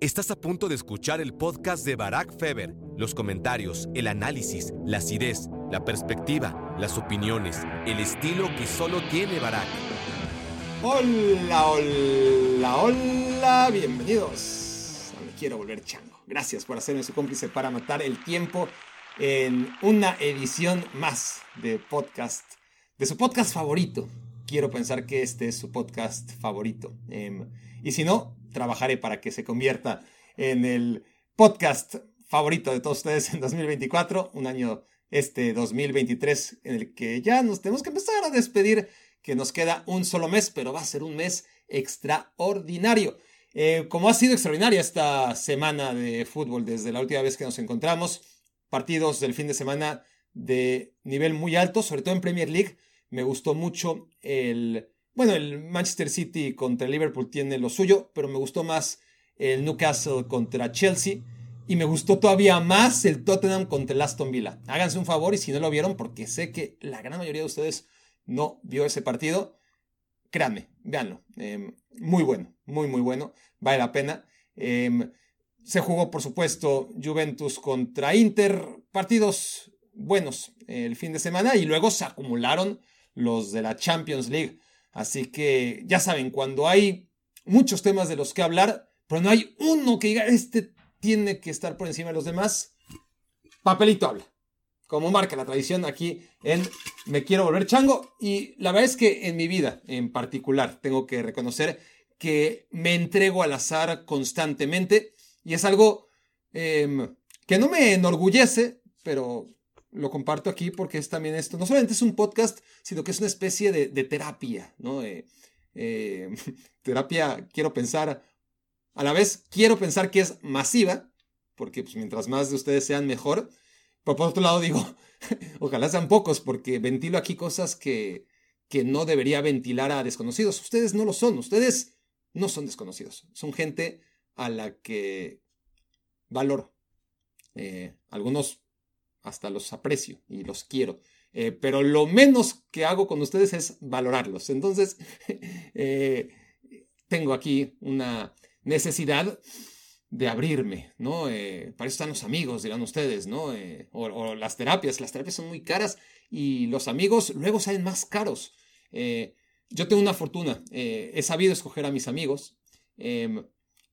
Estás a punto de escuchar el podcast de Barack Feber. Los comentarios, el análisis, la acidez, la perspectiva, las opiniones, el estilo que solo tiene Barack. Hola, hola, hola, bienvenidos Me Quiero Volver Chango. Gracias por hacerme su cómplice para matar el tiempo en una edición más de podcast, de su podcast favorito. Quiero pensar que este es su podcast favorito. Em, y si no, trabajaré para que se convierta en el podcast favorito de todos ustedes en 2024, un año este 2023 en el que ya nos tenemos que empezar a despedir, que nos queda un solo mes, pero va a ser un mes extraordinario. Eh, como ha sido extraordinaria esta semana de fútbol desde la última vez que nos encontramos, partidos del fin de semana de nivel muy alto, sobre todo en Premier League. Me gustó mucho el bueno, el Manchester City contra el Liverpool tiene lo suyo, pero me gustó más el Newcastle contra Chelsea. Y me gustó todavía más el Tottenham contra el Aston Villa. Háganse un favor y si no lo vieron, porque sé que la gran mayoría de ustedes no vio ese partido, créanme, véanlo. Em, muy bueno, muy, muy bueno. Vale la pena. Em, se jugó, por supuesto, Juventus contra Inter. Partidos buenos el fin de semana y luego se acumularon los de la Champions League. Así que ya saben, cuando hay muchos temas de los que hablar, pero no hay uno que diga, este tiene que estar por encima de los demás, papelito habla. Como marca la tradición aquí en Me Quiero Volver Chango. Y la verdad es que en mi vida en particular tengo que reconocer que me entrego al azar constantemente. Y es algo em, que no me enorgullece, pero lo comparto aquí porque es también esto, no solamente es un podcast, sino que es una especie de, terapia, ¿no? Eh, eh, terapia, quiero pensar, a la vez quiero pensar que es masiva, porque pues, mientras más de ustedes sean mejor, pero por otro lado digo, ojalá sean pocos, porque ventilo aquí cosas que, que no debería ventilar a desconocidos. Ustedes no lo son, ustedes no son desconocidos, son gente a la que valoro. Eh, algunos hasta los aprecio y los quiero. Eh, pero lo menos que hago con ustedes es valorarlos. Entonces, eh, tengo aquí una necesidad de abrirme, ¿no? Eh, para eso están los amigos, dirán ustedes, ¿no? O, las terapias. Las terapias son muy caras y los amigos luego salen más caros. yo tengo una fortuna. he sabido escoger a mis amigos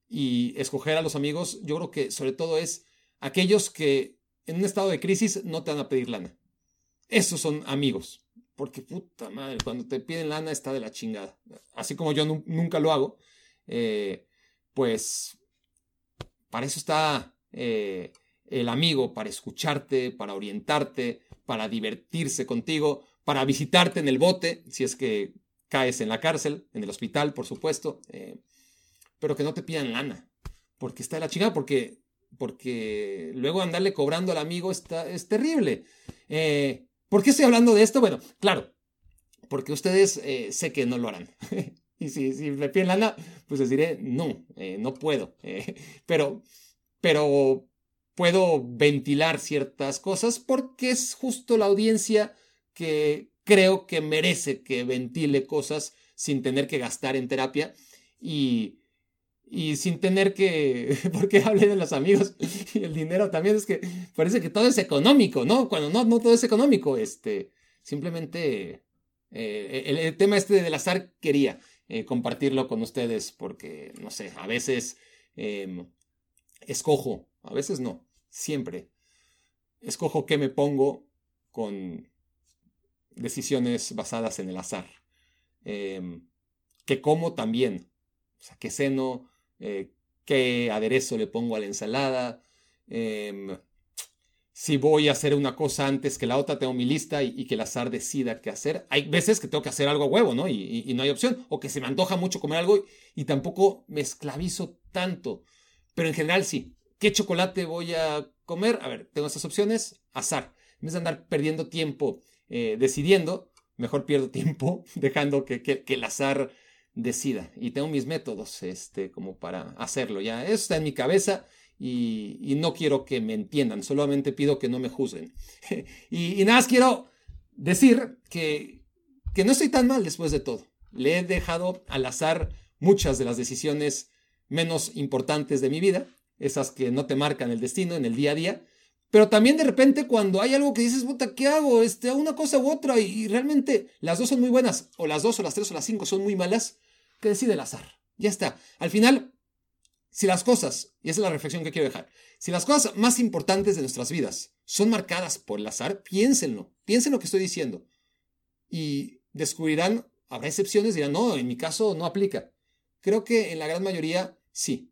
y escoger a los amigos, yo creo que sobre todo es aquellos que en un estado de crisis no te van a pedir lana. Esos son amigos. Porque puta madre, cuando te piden lana está de la chingada. Así como yo nunca lo hago, eh, pues para eso está eh, el amigo, para escucharte, para orientarte, para divertirse contigo, para visitarte en el bote, si es que caes en la cárcel, en el hospital, por supuesto, eh, pero que no te pidan lana, porque está de la chingada, porque porque luego andarle cobrando al amigo está, es terrible. Eh, ¿Por qué estoy hablando de esto? Bueno, claro, porque ustedes eh, sé que no lo harán. y si, si, me piden lana, pues les diré, no, eh, no puedo. pero, pero puedo ventilar ciertas cosas porque es justo la audiencia que creo que merece que ventile cosas sin tener que gastar en terapia. Y, y sin tener que, porque hablé de los amigos y el dinero también, es que parece que todo es económico, ¿no? Cuando no, no todo es económico, este, simplemente eh, el, tema este del azar quería eh, compartirlo con ustedes porque, no sé, a veces em, escojo, a veces no, siempre, escojo qué me pongo con decisiones basadas en el azar. Em, que como también, o sea, que ceno, eh, qué aderezo le pongo a la ensalada, em, si voy a hacer una cosa antes que la otra, tengo mi lista y, que el azar decida qué hacer. Hay veces que tengo que hacer algo a huevo, ¿no? Y, no hay opción, o que se me antoja mucho comer algo y, tampoco me esclavizo tanto. Pero en general sí. ¿Qué chocolate voy a comer? A ver, tengo estas opciones, azar. En vez de andar perdiendo tiempo eh, decidiendo, mejor pierdo tiempo dejando que, que el azar decida. Y tengo mis métodos este, como para hacerlo. Ya, eso está en mi cabeza y, no quiero que me entiendan, solamente pido que no me juzguen. y, nada más quiero decir que, que no estoy tan mal después de todo. Le he dejado al azar muchas de las decisiones menos importantes de mi vida, esas que no te marcan el destino en el día a día, pero también de repente cuando hay algo que dices, puta, ¿qué hago? Este, una cosa u otra y, realmente las dos son muy buenas, o las dos o las tres o las cinco son muy malas, que decide el azar. Ya está. Al final, si las cosas, y esa es la reflexión que quiero dejar, si las cosas más importantes de nuestras vidas son marcadas por el azar, piénsenlo, piensen lo que estoy diciendo. Y descubrirán, habrá excepciones, dirán, no, en mi caso no aplica. Creo que en la gran mayoría sí.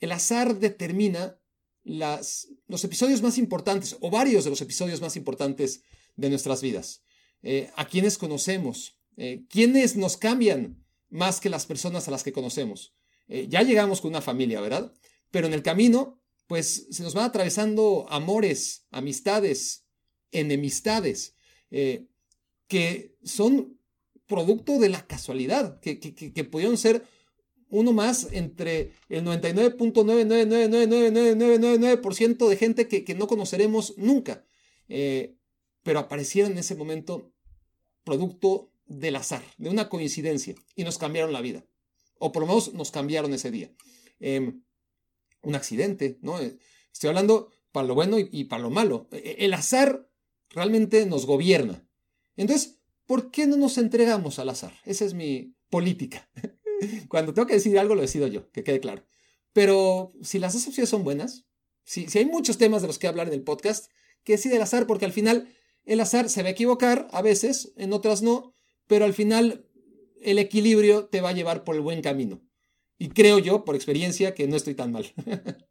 El azar determina los episodios más importantes, o varios de los episodios más importantes de nuestras vidas. Eh, a quienes conocemos, eh, quienes nos cambian más que las personas a las que conocemos. Eh, ya llegamos con una familia, ¿verdad? Pero en el camino, pues se nos van atravesando amores, amistades, enemistades, que son producto de la casualidad, que, que, que, que pudieron ser uno más entre el 99.9999999% de gente que, no conoceremos nunca, eh, pero aparecieron en ese momento producto del azar, de una coincidencia, y nos cambiaron la vida, o por lo menos nos cambiaron ese día. Em, un accidente, ¿no? Eh, estoy hablando para lo bueno y, para lo malo. E, e, el azar realmente nos gobierna. Entonces, ¿por qué no nos entregamos al azar? Esa es mi política. Cuando tengo que decidir algo, lo decido yo, que quede claro. Pero si las dos son buenas, si, si hay muchos temas de los que hablar en el podcast, que decide el azar, porque al final el azar se va a equivocar a veces, en otras no, pero al final el equilibrio te va a llevar por el buen camino. Y creo yo, por experiencia, que no estoy tan mal.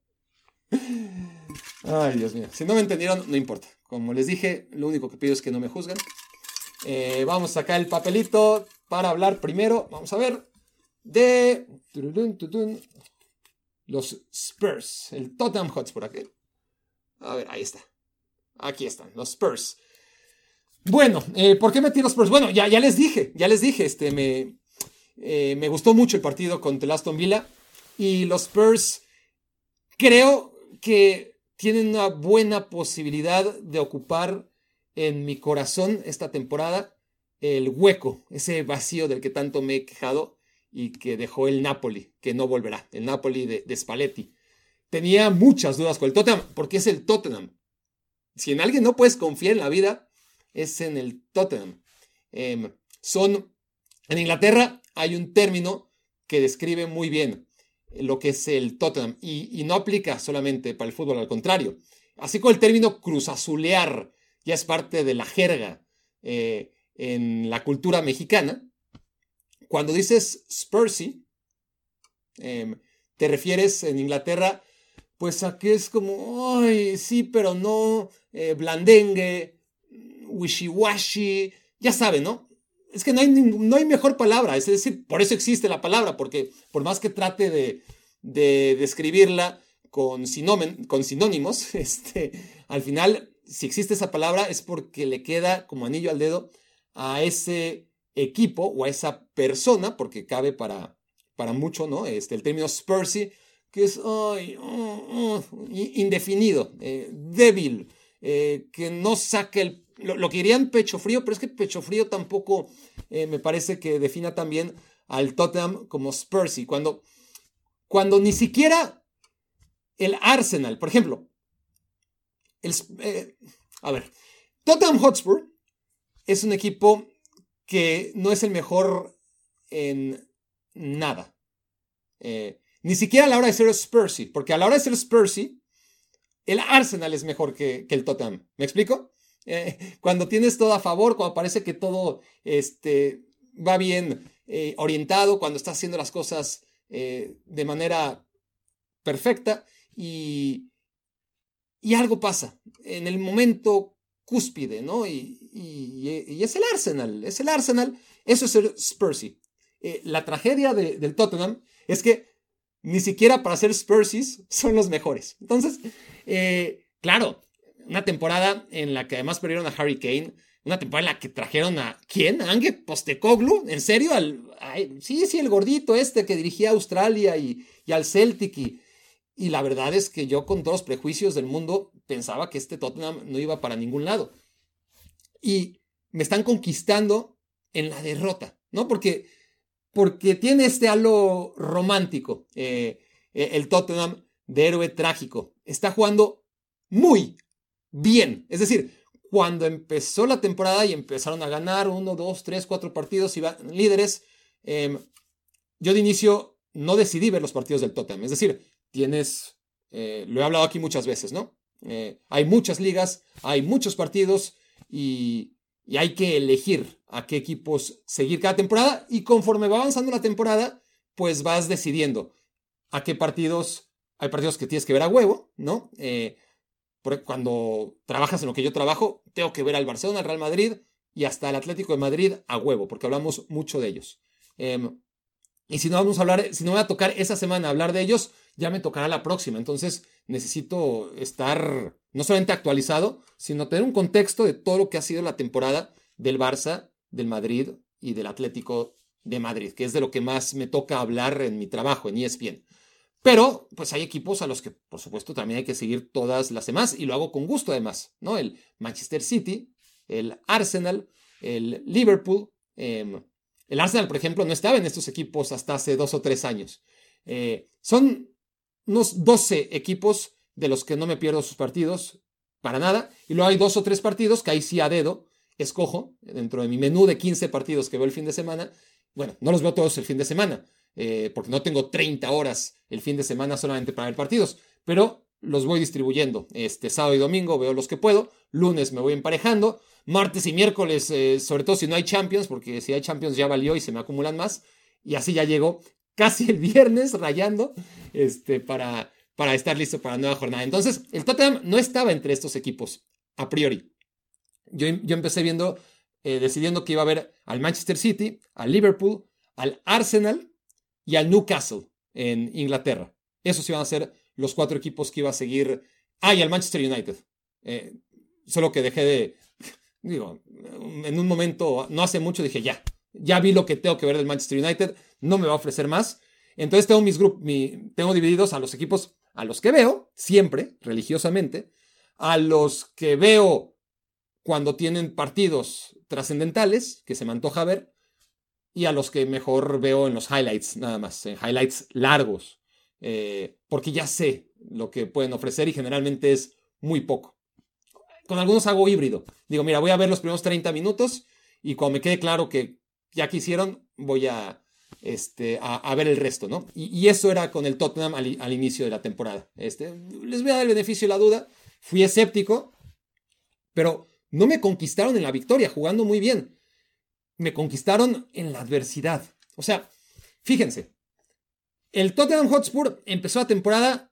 Ay, Dios mío. Si no me entendieron, no importa. Como les dije, lo único que pido es que no me juzguen. Eh, vamos a sacar el papelito para hablar primero. Vamos a ver de los Spurs, el Tottenham Hotspur aquí. A ver, ahí está. Aquí están, los Spurs. Bueno, eh, ¿por qué metí los Spurs? Bueno, ya, les dije, ya les dije, este, me, eh, me gustó mucho el partido contra el Aston Villa y los Spurs creo que tienen una buena posibilidad de ocupar en mi corazón esta temporada el hueco, ese vacío del que tanto me he quejado y que dejó el Napoli, que no volverá, el Napoli de, Spalletti. Tenía muchas dudas con el Tottenham, porque es el Tottenham. Si en alguien no puedes confiar en la vida, es en el Tottenham. Em, son, en Inglaterra hay un término que describe muy bien lo que es el Tottenham y, no aplica solamente para el fútbol, al contrario. Así como el término cruzazulear ya es parte de la jerga eh, en la cultura mexicana, cuando dices Spursy, em, te refieres en Inglaterra, pues a que es como, ay, sí, pero no, eh, blandengue, wishy-washy, ya saben, ¿no? Es que no hay, no hay mejor palabra, es decir, por eso existe la palabra, porque por más que trate de, describirla con, con sinónimos, este, al final, si existe esa palabra es porque le queda como anillo al dedo a ese equipo o a esa persona, porque cabe para, para mucho, ¿no? Este, el término Spursy, que es oh, oh, indefinido, eh, débil, eh, que no saque el, lo, que dirían pecho frío, pero es que pecho frío tampoco eh, me parece que defina también al Tottenham como Spursy. Cuando, cuando ni siquiera el Arsenal, por ejemplo, el, a ver, Tottenham Hotspur es un equipo que no es el mejor en nada. Eh, ni siquiera a la hora de ser Spursy, porque a la hora de ser Spursy, el Arsenal es mejor que, el Tottenham. ¿Me explico? Eh, cuando tienes todo a favor, cuando parece que todo este, va bien eh, orientado, cuando estás haciendo las cosas de manera perfecta y, y algo pasa. En el momento cúspide, ¿no? Y, es el Arsenal, es el Arsenal, eso es el Spursy. Eh, la tragedia del Tottenham es que ni siquiera para ser Spursies son los mejores. Entonces, eh, claro, una temporada en la que además perdieron a Harry Kane, una temporada en la que trajeron a ¿quién? ¿A Ange Postecoglou, ¿en serio? Al, sí, sí, el gordito este que dirigía a Australia y, y al Celtic y, y la verdad es que yo con todos los prejuicios del mundo pensaba que este Tottenham no iba para ningún lado. Y me están conquistando en la derrota, ¿no? Porque, porque tiene este halo romántico. Eh, eh, el Tottenham de héroe trágico. Está jugando muy bien. Es decir, cuando empezó la temporada y empezaron a ganar uno, dos, tres, cuatro partidos y van líderes, em, yo de inicio no decidí ver los partidos del Tottenham. Es decir, tienes, eh, lo he hablado aquí muchas veces, ¿no? Eh, hay muchas ligas, hay muchos partidos y, y hay que elegir a qué equipos seguir cada temporada y conforme va avanzando la temporada, pues vas decidiendo a qué partidos, hay partidos que tienes que ver a huevo, ¿no? Eh, cuando trabajas en lo que yo trabajo, tengo que ver al Barcelona, al Real Madrid y hasta el Atlético de Madrid a huevo, porque hablamos mucho de ellos. Em, y si no vamos a hablar, si no voy a tocar esa semana hablar de ellos, ya me tocará la próxima. Entonces necesito estar no solamente actualizado, sino tener un contexto de todo lo que ha sido la temporada del Barça, del Madrid y del Atlético de Madrid, que es de lo que más me toca hablar en mi trabajo en ESPN. Pero, pues hay equipos a los que, por supuesto, también hay que seguir todas las demás y lo hago con gusto además, ¿no? El Manchester City, el Arsenal, el Liverpool. Em, el Arsenal, por ejemplo, no estaba en estos equipos hasta hace dos o tres años. Eh, son unos 12 equipos de los que no me pierdo sus partidos para nada. Y luego hay dos o tres partidos que ahí sí a dedo escojo dentro de mi menú de 15 partidos que veo el fin de semana. Bueno, no los veo todos el fin de semana, eh, porque no tengo 30 horas el fin de semana solamente para ver partidos, pero los voy distribuyendo. Este sábado y domingo veo los que puedo, lunes me voy emparejando, martes y miércoles, eh, sobre todo si no hay Champions, porque si hay Champions ya valió y se me acumulan más, y así ya llego casi el viernes rayando este, para, para estar listo para la nueva jornada. Entonces, el Tottenham no estaba entre estos equipos, a priori. Yo, yo empecé viendo, eh, decidiendo que iba a ver al Manchester City, al Liverpool, al Arsenal y al Newcastle en Inglaterra. Esos iban a ser los cuatro equipos que iba a seguir. Ah, y al Manchester United. Eh, solo que dejé de. Digo, en un momento, no hace mucho, dije ya. Ya vi lo que tengo que ver del Manchester United. No me va a ofrecer más. Entonces tengo mis grupos, tengo divididos a los equipos a los que veo, siempre, religiosamente, a los que veo cuando tienen partidos trascendentales, que se me antoja ver, y a los que mejor veo en los highlights, nada más, en highlights largos, eh, porque ya sé lo que pueden ofrecer y generalmente es muy poco. Con algunos hago híbrido. Digo, mira, voy a ver los primeros 30 minutos y cuando me quede claro que ya quisieron, voy a, este, a, ver el resto, ¿no? Y, eso era con el Tottenham al, inicio de la temporada. Este, les voy a dar el beneficio de la duda. Fui escéptico, pero no me conquistaron en la victoria, jugando muy bien me conquistaron en la adversidad. O sea, fíjense, el Tottenham Hotspur empezó la temporada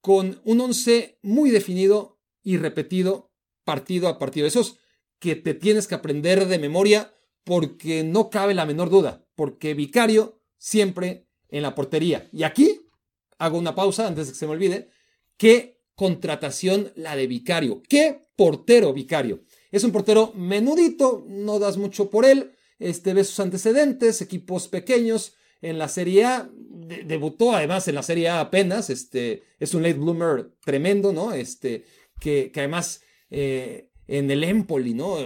con un once muy definido y repetido partido a partido. Esos que te tienes que aprender de memoria porque no cabe la menor duda, porque Vicario siempre en la portería. Y aquí hago una pausa antes de que se me olvide. ¿Qué contratación la de Vicario? ¿Qué portero Vicario? Es un portero menudito, no das mucho por él. Este, ve sus antecedentes, equipos pequeños. En la Serie A, debutó además en la Serie A apenas. Este, es un late bloomer tremendo, ¿no? Este, que, que además eh, en el Empoli, ¿no?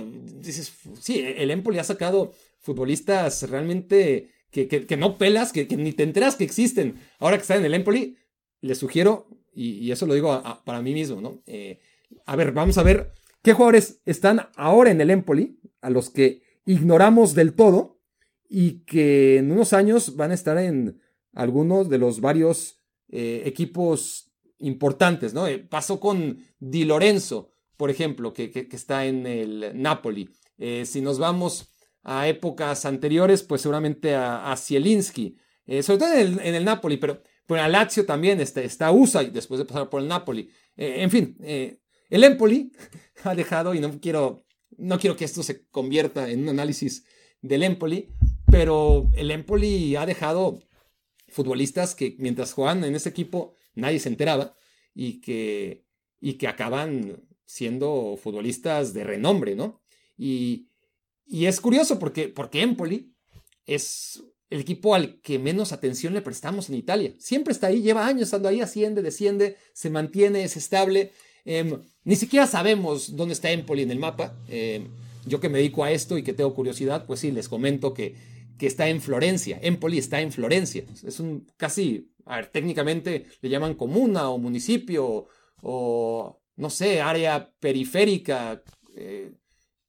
Dices, sí, el Empoli ha sacado futbolistas realmente que, que, no pelas, que, ni te enteras que existen. Ahora que está en el Empoli, les sugiero, y, eso lo digo para mí mismo, ¿no? Eh, a ver, vamos a ver ¿Qué jugadores están ahora en el Empoli, a los que ignoramos del todo y que en unos años van a estar en algunos de los varios eh, equipos importantes? ¿no? Eh, pasó con Di Lorenzo, por ejemplo, que, está en el Napoli. Eh, si nos vamos a épocas anteriores, pues seguramente a, a Zielinski, sobre todo en el, Napoli, pero, pero a Lazio también está, está Usai después de pasar por el Napoli. en fin, el Empoli ha dejado, y no quiero, no quiero que esto se convierta en un análisis del Empoli, pero el Empoli ha dejado futbolistas que mientras juegan en ese equipo nadie se enteraba y que, y que acaban siendo futbolistas de renombre, ¿no? Y, y es curioso porque, porque Empoli es el equipo al que menos atención le prestamos en Italia. Siempre está ahí, lleva años estando ahí, asciende, desciende, se mantiene, es estable. Em, ni siquiera sabemos dónde está Empoli en el mapa. Em, yo que me dedico a esto y que tengo curiosidad, pues sí, les comento que, que está en Florencia. Empoli está en Florencia. Es un casi a ver, técnicamente le llaman comuna o municipio o, no sé, área periférica, eh,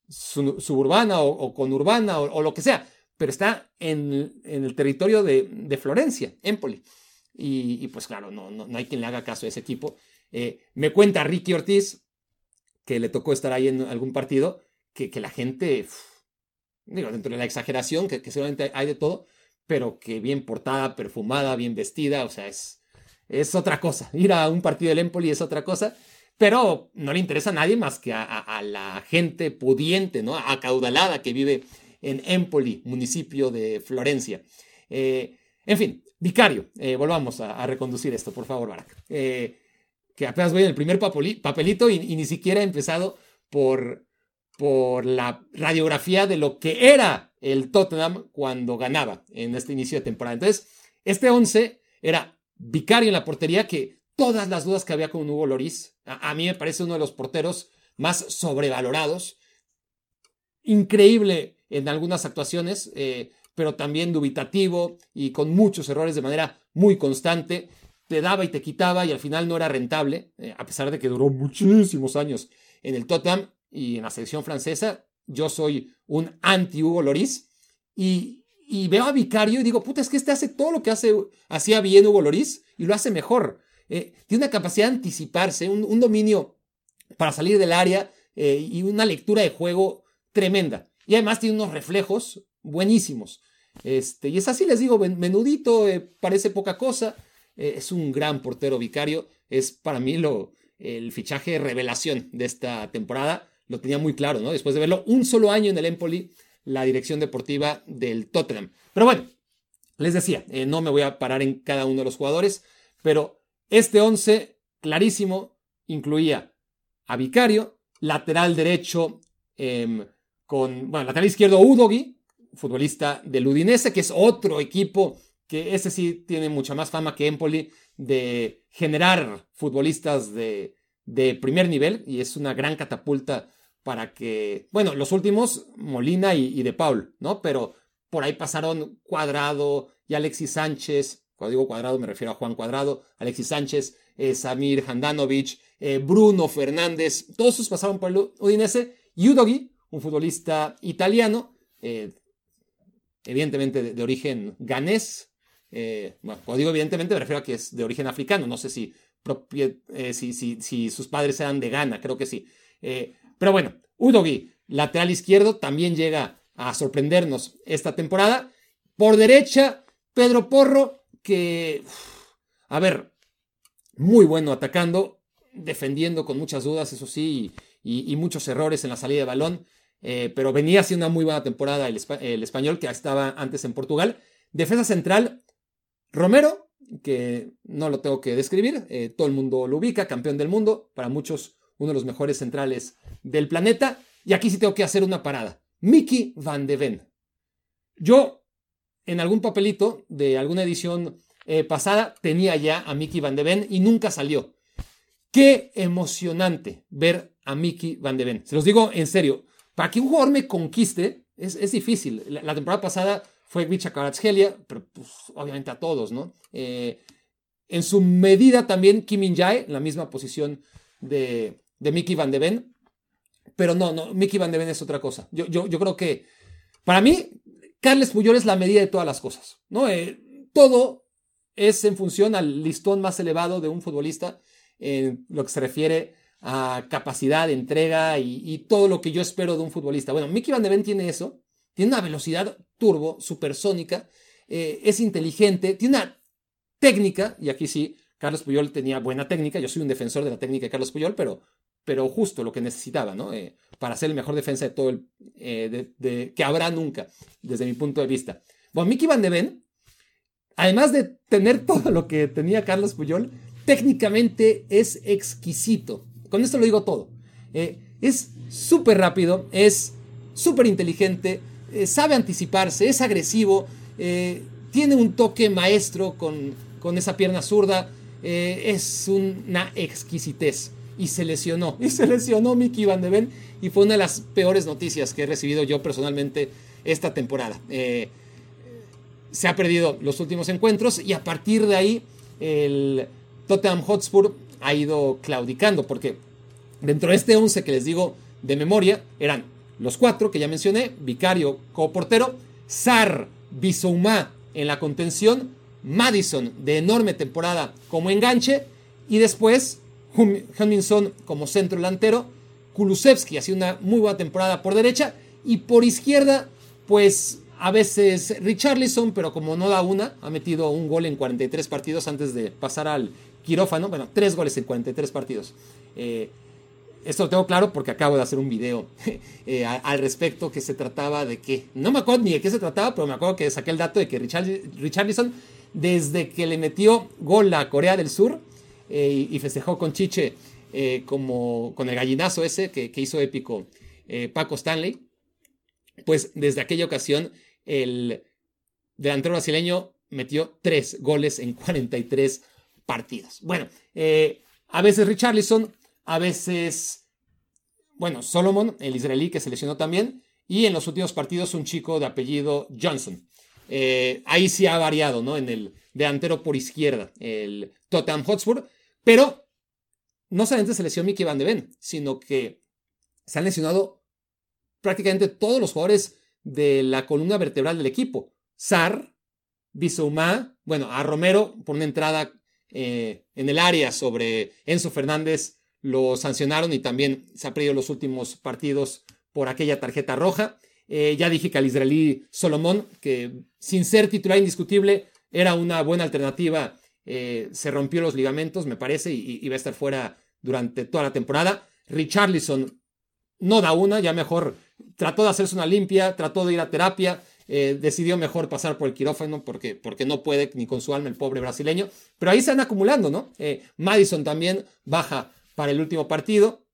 suburbana o, conurbana o, lo que sea, pero está en, el territorio de, Florencia, Empoli. Y, y, pues claro, no, no, hay quien le haga caso a ese tipo. Eh, me cuenta Ricky Ortiz, que le tocó estar ahí en algún partido, que, que la gente, digo, dentro de la exageración, que, que seguramente hay de todo, pero que bien portada, perfumada, bien vestida, o sea, es, es otra cosa. Ir a un partido del Empoli es otra cosa, pero no le interesa a nadie más que a, la gente pudiente, ¿no? Acaudalada que vive en Empoli, municipio de Florencia. Eh, en fin, Vicario, eh, volvamos a, reconducir esto, por favor, Barak. Eh, que apenas voy en el primer papelito y, ni siquiera he empezado por, por la radiografía de lo que era el Tottenham cuando ganaba en este inicio de temporada. Entonces, este 11 era Vicario en la portería, que todas las dudas que había con Hugo Loris, a, mí me parece uno de los porteros más sobrevalorados. Increíble en algunas actuaciones, eh, pero también dubitativo y con muchos errores de manera muy constante. Te daba y te quitaba y al final no era rentable, eh, a pesar de que duró muchísimos años en el Tottenham y en la selección francesa. Yo soy un anti-Hugo Loris y, veo a Vicario y digo, puta, es que este hace todo lo que hace, hacía bien Hugo Loris y lo hace mejor. Eh, tiene una capacidad de anticiparse, un, dominio para salir del área eh, y una lectura de juego tremenda. Y además tiene unos reflejos buenísimos. Este, y es así, les digo, menudito, eh, parece poca cosa. Es un gran portero vicario. Es para mí lo, el fichaje revelación de esta temporada lo tenía muy claro, ¿no? Después de verlo un solo año en el Empoli, la dirección deportiva del Tottenham. Pero bueno, les decía, eh, no me voy a parar en cada uno de los jugadores, pero este 11 clarísimo incluía a Vicario, lateral derecho em, con, bueno, lateral izquierdo Udogi, futbolista del Udinese, que es otro equipo que ese sí tiene mucha más fama que Empoli de generar futbolistas de, de primer nivel y es una gran catapulta para que, bueno, los últimos, Molina y, De Paul, ¿no? Pero por ahí pasaron Cuadrado y Alexis Sánchez, cuando digo Cuadrado me refiero a Juan Cuadrado, Alexis Sánchez, eh, Samir Handanovic, eh, Bruno Fernández, todos esos pasaron por el Udinese, y Udogi, un futbolista italiano, eh, evidentemente de, origen ganés, bueno, cuando digo evidentemente me refiero a que es de origen africano, no sé si, si, si, si sus padres eran de Ghana, creo que sí. Pero bueno, Udogi, lateral izquierdo, también llega a sorprendernos esta temporada. Por derecha, Pedro Porro, que, a ver, muy bueno atacando, defendiendo con muchas dudas, eso sí, y, muchos errores en la salida de balón. Eh, pero venía haciendo una muy buena temporada el, español que estaba antes en Portugal. Defensa central, Romero, que no lo tengo que describir, eh, todo el mundo lo ubica, campeón del mundo, para muchos uno de los mejores centrales del planeta. Y aquí sí tengo que hacer una parada. Mickey Van de Ven. Yo, en algún papelito de alguna edición eh, pasada, tenía ya a Mickey Van de Ven y nunca salió. Qué emocionante ver a Mickey Van de Ven. Se los digo en serio. Para que un jugador me conquiste, es, difícil. La, temporada pasada fue Vicha Karatshelia, pero pues, obviamente a todos, ¿no? Eh, en su medida también Kim In Jae, la misma posición de, de Mickey Van de Ven. Pero no, no, Mickey Van de Ven es otra cosa. Yo, yo, yo creo que, para mí, Carles Puyol es la medida de todas las cosas. ¿no? Eh, todo es en función al listón más elevado de un futbolista en lo que se refiere a capacidad, entrega y, todo lo que yo espero de un futbolista. Bueno, Mickey Van de Ven tiene eso, tiene una velocidad turbo, supersónica, eh, es inteligente, tiene una técnica, y aquí sí, Carlos Puyol tenía buena técnica, yo soy un defensor de la técnica de Carlos Puyol, pero pero justo lo que necesitaba, ¿no? Eh, para ser el mejor defensa de todo el, eh, de, que habrá nunca, desde mi punto de vista. Bueno, Mickey Van de Ven, además de tener todo lo que tenía Carlos Puyol, técnicamente es exquisito. Con esto lo digo todo. Es súper rápido, es súper inteligente, sabe anticiparse, es agresivo, tiene un toque maestro con, con esa pierna zurda, es una exquisitez y se lesionó. Y se lesionó Mickey Van de Ven y fue una de las peores noticias que he recibido yo personalmente esta temporada. Eh, se ha perdido los últimos encuentros y a partir de ahí el Tottenham Hotspur ha ido claudicando, porque dentro de este 11 que les digo de memoria eran los cuatro que ya mencioné, Vicario como portero, Sar, Bisouma en la contención, Madison de enorme temporada como enganche y después Huminson como centro delantero, Kulusevski hacía una muy buena temporada por derecha y por izquierda pues a veces Richarlison, pero como no da una, ha metido un gol en 43 partidos antes de pasar al quirófano. Bueno, tres goles en 43 partidos. Eh, esto lo tengo claro porque acabo de hacer un video eh, al respecto que se trataba de que, no me acuerdo ni de qué se trataba, pero me acuerdo que saqué el dato de que Richarlison, desde que le metió gol a Corea del Sur eh, y festejó con Chiche como con el gallinazo ese que, que hizo épico Paco Stanley, pues desde aquella ocasión el delantero brasileño metió tres goles en 43 partidos. Bueno, eh, a veces Richarlison, a veces, bueno, Solomon, el israelí que se lesionó también, y en los últimos partidos un chico de apellido Johnson. Eh, ahí sí ha variado, ¿no? En el delantero por izquierda, el Tottenham Hotspur, pero no solamente se lesionó Mickey Van de Ven, sino que se han lesionado prácticamente todos los jugadores de la columna vertebral del equipo. Sar, Bisouma, bueno, a Romero por una entrada eh, en el área sobre Enzo Fernández lo sancionaron y también se ha perdido los últimos partidos por aquella tarjeta roja. Eh, ya dije que al israelí Solomón, que sin ser titular indiscutible, era una buena alternativa, eh, se rompió los ligamentos, me parece, y, va a estar fuera durante toda la temporada. Richarlison no da una, ya mejor trató de hacerse una limpia, trató de ir a terapia, eh, decidió mejor pasar por el quirófano porque, porque no puede ni con su alma el pobre brasileño. Pero ahí se van acumulando, ¿no? Madison también baja para el último partido.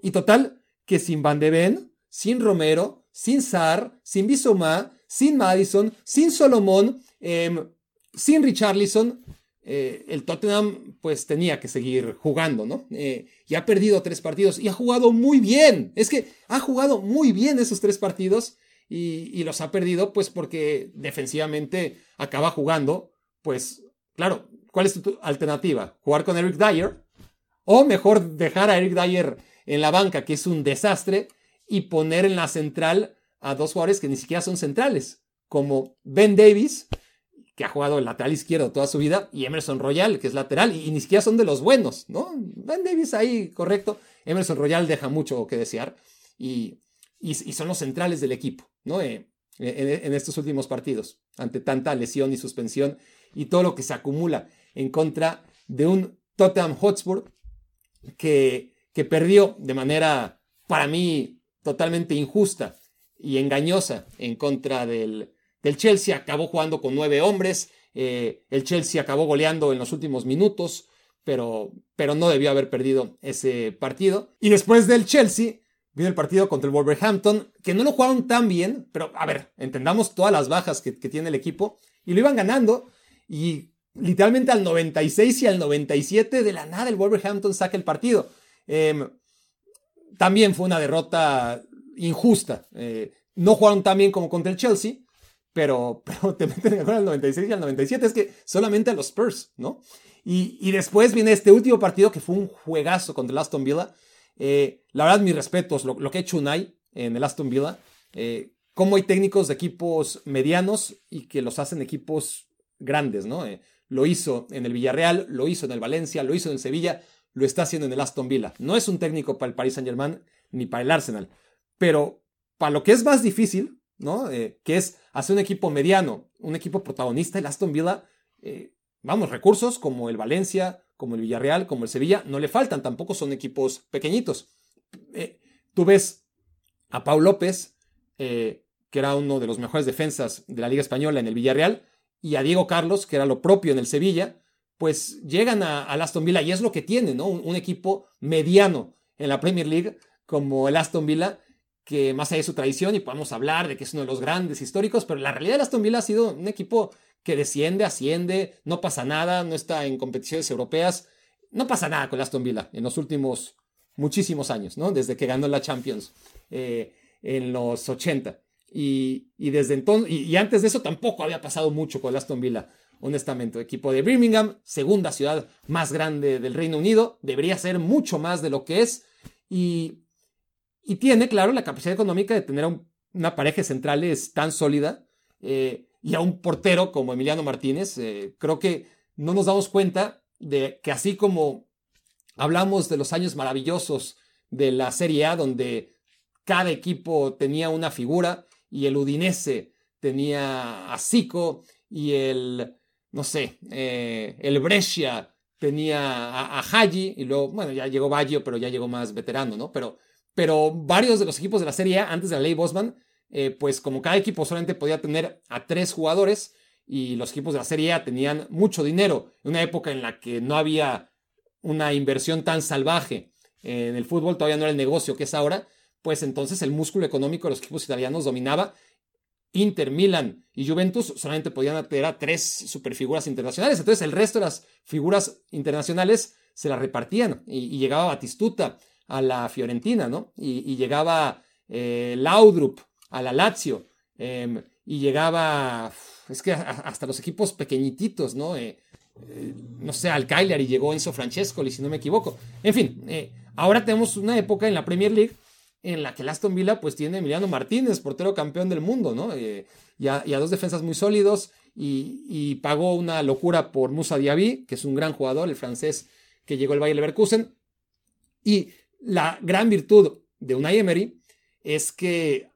Y total, que sin Van de Ven, sin Romero, sin Sar, sin Bissouma, sin Madison, sin Solomón, em, sin Richarlison, eh, el Tottenham pues tenía que seguir jugando, ¿no? Eh, y ha perdido tres partidos y ha jugado muy bien. Es que ha jugado muy bien esos tres partidos y, los ha perdido pues porque defensivamente acaba jugando, pues claro, ¿cuál es tu alternativa? ¿Jugar con Eric Dyer? O mejor dejar a Eric Dyer en la banca, que es un desastre, y poner en la central a dos jugadores que ni siquiera son centrales, como Ben Davis que ha jugado lateral izquierdo toda su vida, y Emerson Royal, que es lateral, y, ni siquiera son de los buenos, ¿no? Ben Davis ahí, correcto. Emerson Royal deja mucho que desear, y, y, son los centrales del equipo, ¿no? Eh, en, estos últimos partidos, ante tanta lesión y suspensión, y todo lo que se acumula en contra de un Tottenham Hotspur que, que perdió de manera, para mí, totalmente injusta y engañosa en contra del, Chelsea, acabó jugando con nueve hombres, eh, el Chelsea acabó goleando en los últimos minutos, pero, pero no debió haber perdido ese partido. Y después del Chelsea, viene el partido contra el Wolverhampton, que no lo jugaron tan bien, pero a ver, entendamos todas las bajas que, tiene el equipo, y lo iban ganando, y literalmente al 96 y al 97 de la nada el Wolverhampton saca el partido. Em, también fue una derrota injusta. Eh, no jugaron tan bien como contra el Chelsea, pero, pero te meten el al 96 y al 97. Es que solamente a los Spurs, ¿no? Y, después viene este último partido que fue un juegazo contra el Aston Villa. Eh, la verdad, mis respetos, lo, que ha hecho Unai en el Aston Villa. Eh, cómo hay técnicos de equipos medianos y que los hacen equipos grandes, ¿no? Eh, lo hizo en el Villarreal, lo hizo en el Valencia, lo hizo en el Sevilla, lo está haciendo en el Aston Villa. No es un técnico para el Paris Saint Germain ni para el Arsenal, pero para lo que es más difícil, ¿no? Eh, que es hacer un equipo mediano, un equipo protagonista. El Aston Villa, eh, vamos, recursos como el Valencia, como el Villarreal, como el Sevilla, no le faltan, tampoco son equipos pequeñitos. Eh, tú ves a Pau López, que era uno de los mejores defensas de la Liga Española en el Villarreal, y a Diego Carlos, que era lo propio en el Sevilla, pues llegan a, Aston Villa y es lo que tiene, ¿no? un equipo mediano en la Premier League como el Aston Villa que más allá de su tradición y podemos hablar de que es uno de los grandes históricos, pero la realidad de Aston Villa ha sido un equipo que desciende, asciende, no pasa nada, no está en competiciones europeas, no pasa nada con Aston Villa en los últimos muchísimos años, ¿no? Desde que ganó la Champions eh, en los 80. Y, desde entonces, y, antes de eso tampoco había pasado mucho con Aston Villa. honestamente. equipo de Birmingham, segunda ciudad más grande del Reino Unido, debería ser mucho más de lo que es y, y tiene, claro, la capacidad económica de tener una pareja de centrales tan sólida eh, y a un portero como Emiliano Martínez. Eh, creo que no nos damos cuenta de que así como hablamos de los años maravillosos de la Serie A, donde cada equipo tenía una figura y el Udinese tenía a Zico y el, no sé, eh, el Brescia tenía a, a y luego, bueno, ya llegó Baggio, pero ya llegó más veterano, ¿no? Pero, pero varios de los equipos de la Serie A, antes de la ley Bosman, eh, pues como cada equipo solamente podía tener a tres jugadores y los equipos de la Serie A tenían mucho dinero, en una época en la que no había una inversión tan salvaje en el fútbol, todavía no era el negocio que es ahora, pues entonces el músculo económico de los equipos italianos dominaba. Inter, Milan y Juventus solamente podían tener a tres superfiguras internacionales. Entonces el resto de las figuras internacionales se las repartían y, llegaba Batistuta a la Fiorentina, ¿no? Y, llegaba eh, Laudrup a la Lazio em, y llegaba, es que hasta los equipos pequeñititos, ¿no? Eh, eh, no sé, al y llegó Enzo Francescoli, si no me equivoco. En fin, ahora tenemos una época en la Premier League en la que el Aston Villa pues tiene Emiliano Martínez, portero campeón del mundo, ¿no? Eh, y, a, dos defensas muy sólidos y, pagó una locura por Musa Diaby, que es un gran jugador, el francés que llegó al Bayer Leverkusen. Y la gran virtud de Unai Emery es que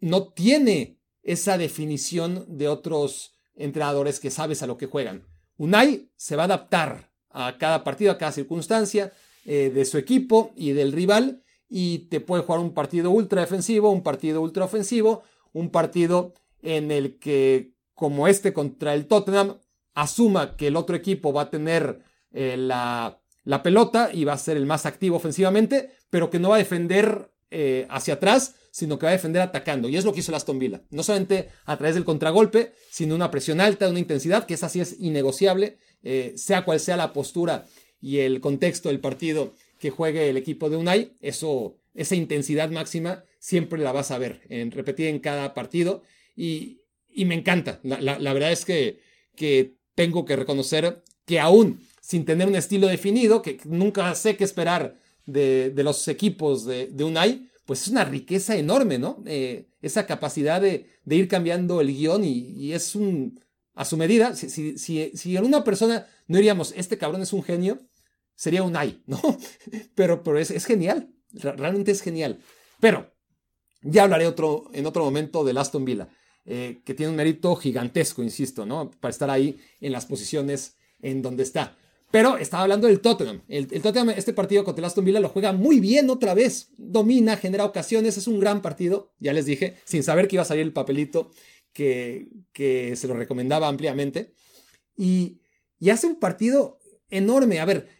no tiene esa definición de otros entrenadores que sabes a lo que juegan. Unai se va a adaptar a cada partido, a cada circunstancia eh, de su equipo y del rival y te puede jugar un partido ultra defensivo, un partido ultra ofensivo, un partido en el que, como este contra el Tottenham, asuma que el otro equipo va a tener eh, la, pelota y va a ser el más activo ofensivamente, pero que no va a defender eh, hacia atrás, sino que va a defender atacando. Y es lo que hizo el Aston Villa. No solamente a través del contragolpe, sino una presión alta, una intensidad, que esa sí es innegociable, eh, sea cual sea la postura y el contexto del partido que juegue el equipo de Unai, eso, esa intensidad máxima siempre la vas a ver, en, repetida en cada partido y, me encanta. La, verdad es que, que tengo que reconocer que aún sin tener un estilo definido, que nunca sé qué esperar de, los equipos de, de, Unai, pues es una riqueza enorme, ¿no? Eh, esa capacidad de, ir cambiando el guion y, es un, a su medida, si, si, si, si en una persona no diríamos, este cabrón es un genio, sería un ay, ¿no? Pero, pero es, genial, realmente es genial. Pero ya hablaré otro, en otro momento del Aston Villa, eh, que tiene un mérito gigantesco, insisto, ¿no? Para estar ahí en las posiciones en donde está. Pero estaba hablando del Tottenham. El, Tottenham, este partido contra el Aston Villa lo juega muy bien otra vez. Domina, genera ocasiones, es un gran partido. Ya les dije, sin saber que iba a salir el papelito que, que se lo recomendaba ampliamente. Y, y hace un partido enorme. A ver,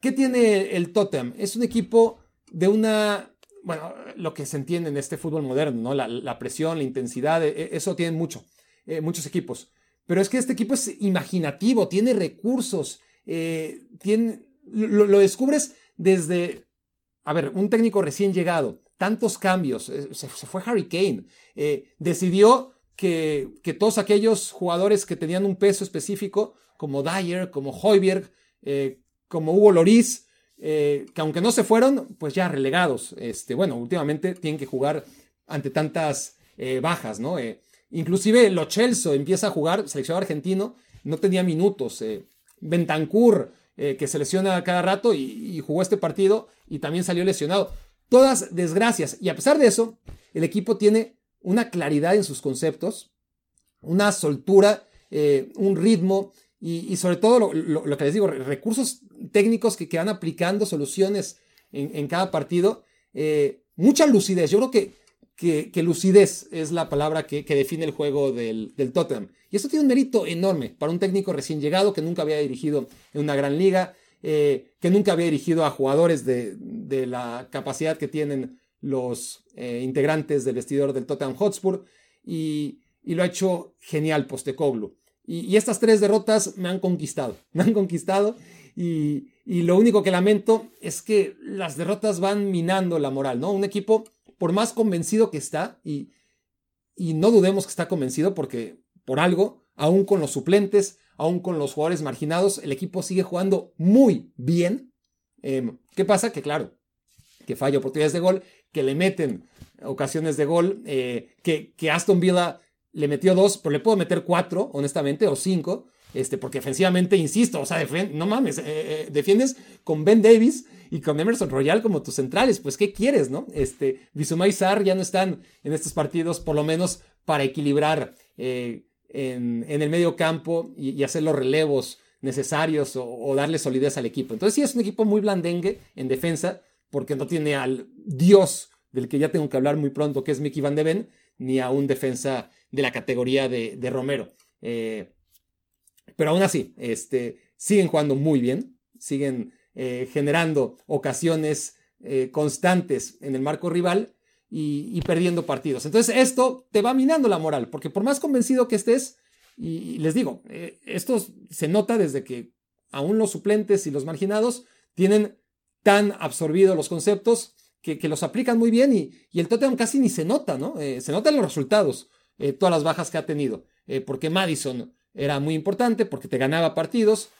¿Qué tiene el Tottenham? Es un equipo de una, bueno, lo que se entiende en este fútbol moderno, ¿no? La, presión, la intensidad, e, e, eso tienen mucho, eh, muchos equipos. Pero es que este equipo es imaginativo, tiene recursos, eh, tiene, lo, descubres desde, a ver, un técnico recién llegado, tantos cambios, eh, se, fue Harry Kane, decidió que, que, todos aquellos jugadores que tenían un peso específico, como Dyer, como Hoiberg, como Hugo Loris, eh, que aunque no se fueron, pues ya relegados. Este, bueno, últimamente tienen que jugar ante tantas eh, bajas, ¿no? Eh, inclusive Lo Celso empieza a jugar, seleccionado argentino, no tenía minutos. Bentancur, que se lesiona cada rato y, jugó este partido y también salió lesionado. Todas desgracias. Y a pesar de eso, el equipo tiene una claridad en sus conceptos, una soltura, un ritmo y, sobre todo lo, que les digo, recursos técnicos que, van aplicando soluciones en, cada partido. Eh, mucha lucidez. Yo creo que, que, lucidez es la palabra que, define el juego del, Tottenham. Y esto tiene un mérito enorme para un técnico recién llegado que nunca había dirigido en una gran liga, eh, que nunca había dirigido a jugadores de, la capacidad que tienen los eh, integrantes del vestidor del Tottenham Hotspur. Y, lo ha hecho genial Postecoglou. Y, estas tres derrotas me han conquistado, me han conquistado y, lo único que lamento es que las derrotas van minando la moral, ¿no? Un equipo, por más convencido que está, y, y no dudemos que está convencido porque por algo aún con los suplentes, aún con los jugadores marginados, el equipo sigue jugando muy bien. Em, ¿Qué pasa? Que claro, que falla oportunidades de gol, que le meten ocasiones de gol, eh, que, que Aston Villa le metió dos, pero le puedo meter cuatro, honestamente, o cinco, este, porque defensivamente, insisto, o sea, no mames, eh, eh, defiendes con Ben Davis y con Emerson Royal como tus centrales, pues, ¿qué quieres, no? Este, Bisumay Sar ya no están en estos partidos, por lo menos para equilibrar en, el medio campo y, hacer los relevos necesarios o, o, darle solidez al equipo. Entonces sí es un equipo muy blandengue en defensa, porque no tiene al dios del que ya tengo que hablar muy pronto, que es Mickey Van de Ven, ni a un defensa de la categoría de, Romero. Eh, pero aún así, este, siguen jugando muy bien, siguen eh, generando ocasiones eh, constantes en el marco rival y, perdiendo partidos. Entonces esto te va minando la moral, porque por más convencido que estés, y, les digo, esto se nota desde que aún los suplentes y los marginados tienen tan absorbidos los conceptos que, los aplican muy bien y, el Tottenham casi ni se nota, ¿no? Se notan los resultados, eh, todas las bajas que ha tenido, eh, porque Madison era muy importante, porque te ganaba partidos,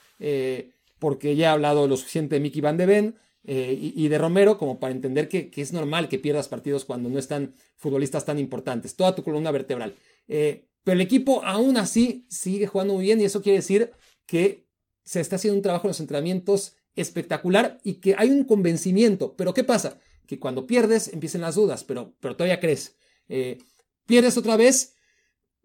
porque ya he hablado lo suficiente de Mickey Van de Ven y, de Romero como para entender que, es normal que pierdas partidos cuando no están futbolistas tan importantes, toda tu columna vertebral. pero el equipo aún así sigue jugando muy bien y eso quiere decir que se está haciendo un trabajo en los entrenamientos espectacular y que hay un convencimiento. Pero ¿qué pasa? que cuando pierdes empiecen las dudas, pero, pero todavía crees. Eh, pierdes otra vez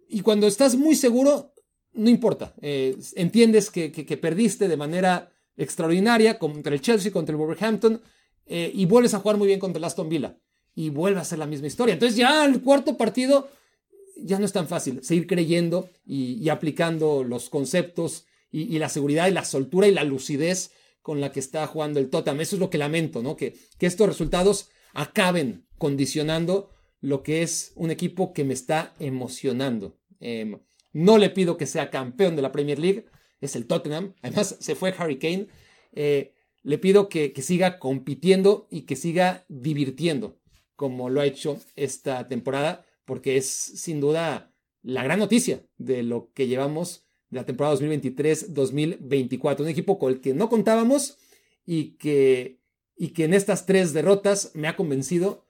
y cuando estás muy seguro, no importa. Eh, entiendes que, perdiste de manera extraordinaria contra el Chelsea, contra el Wolverhampton eh, y vuelves a jugar muy bien contra el Aston Villa y vuelve a ser la misma historia. Entonces ya el cuarto partido ya no es tan fácil seguir creyendo y, aplicando los conceptos y, y, la seguridad y la soltura y la lucidez con la que está jugando el Tottenham. Eso es lo que lamento, ¿no? Que, que estos resultados acaben condicionando lo que es un equipo que me está emocionando. Em, no le pido que sea campeón de la Premier League, es el Tottenham. Además, se fue Harry Kane. Eh, le pido que, que, siga compitiendo y que siga divirtiendo, como lo ha hecho esta temporada, porque es sin duda la gran noticia de lo que llevamos de la temporada 2023-2024. Un equipo con el que no contábamos y que, y que en estas tres derrotas me ha convencido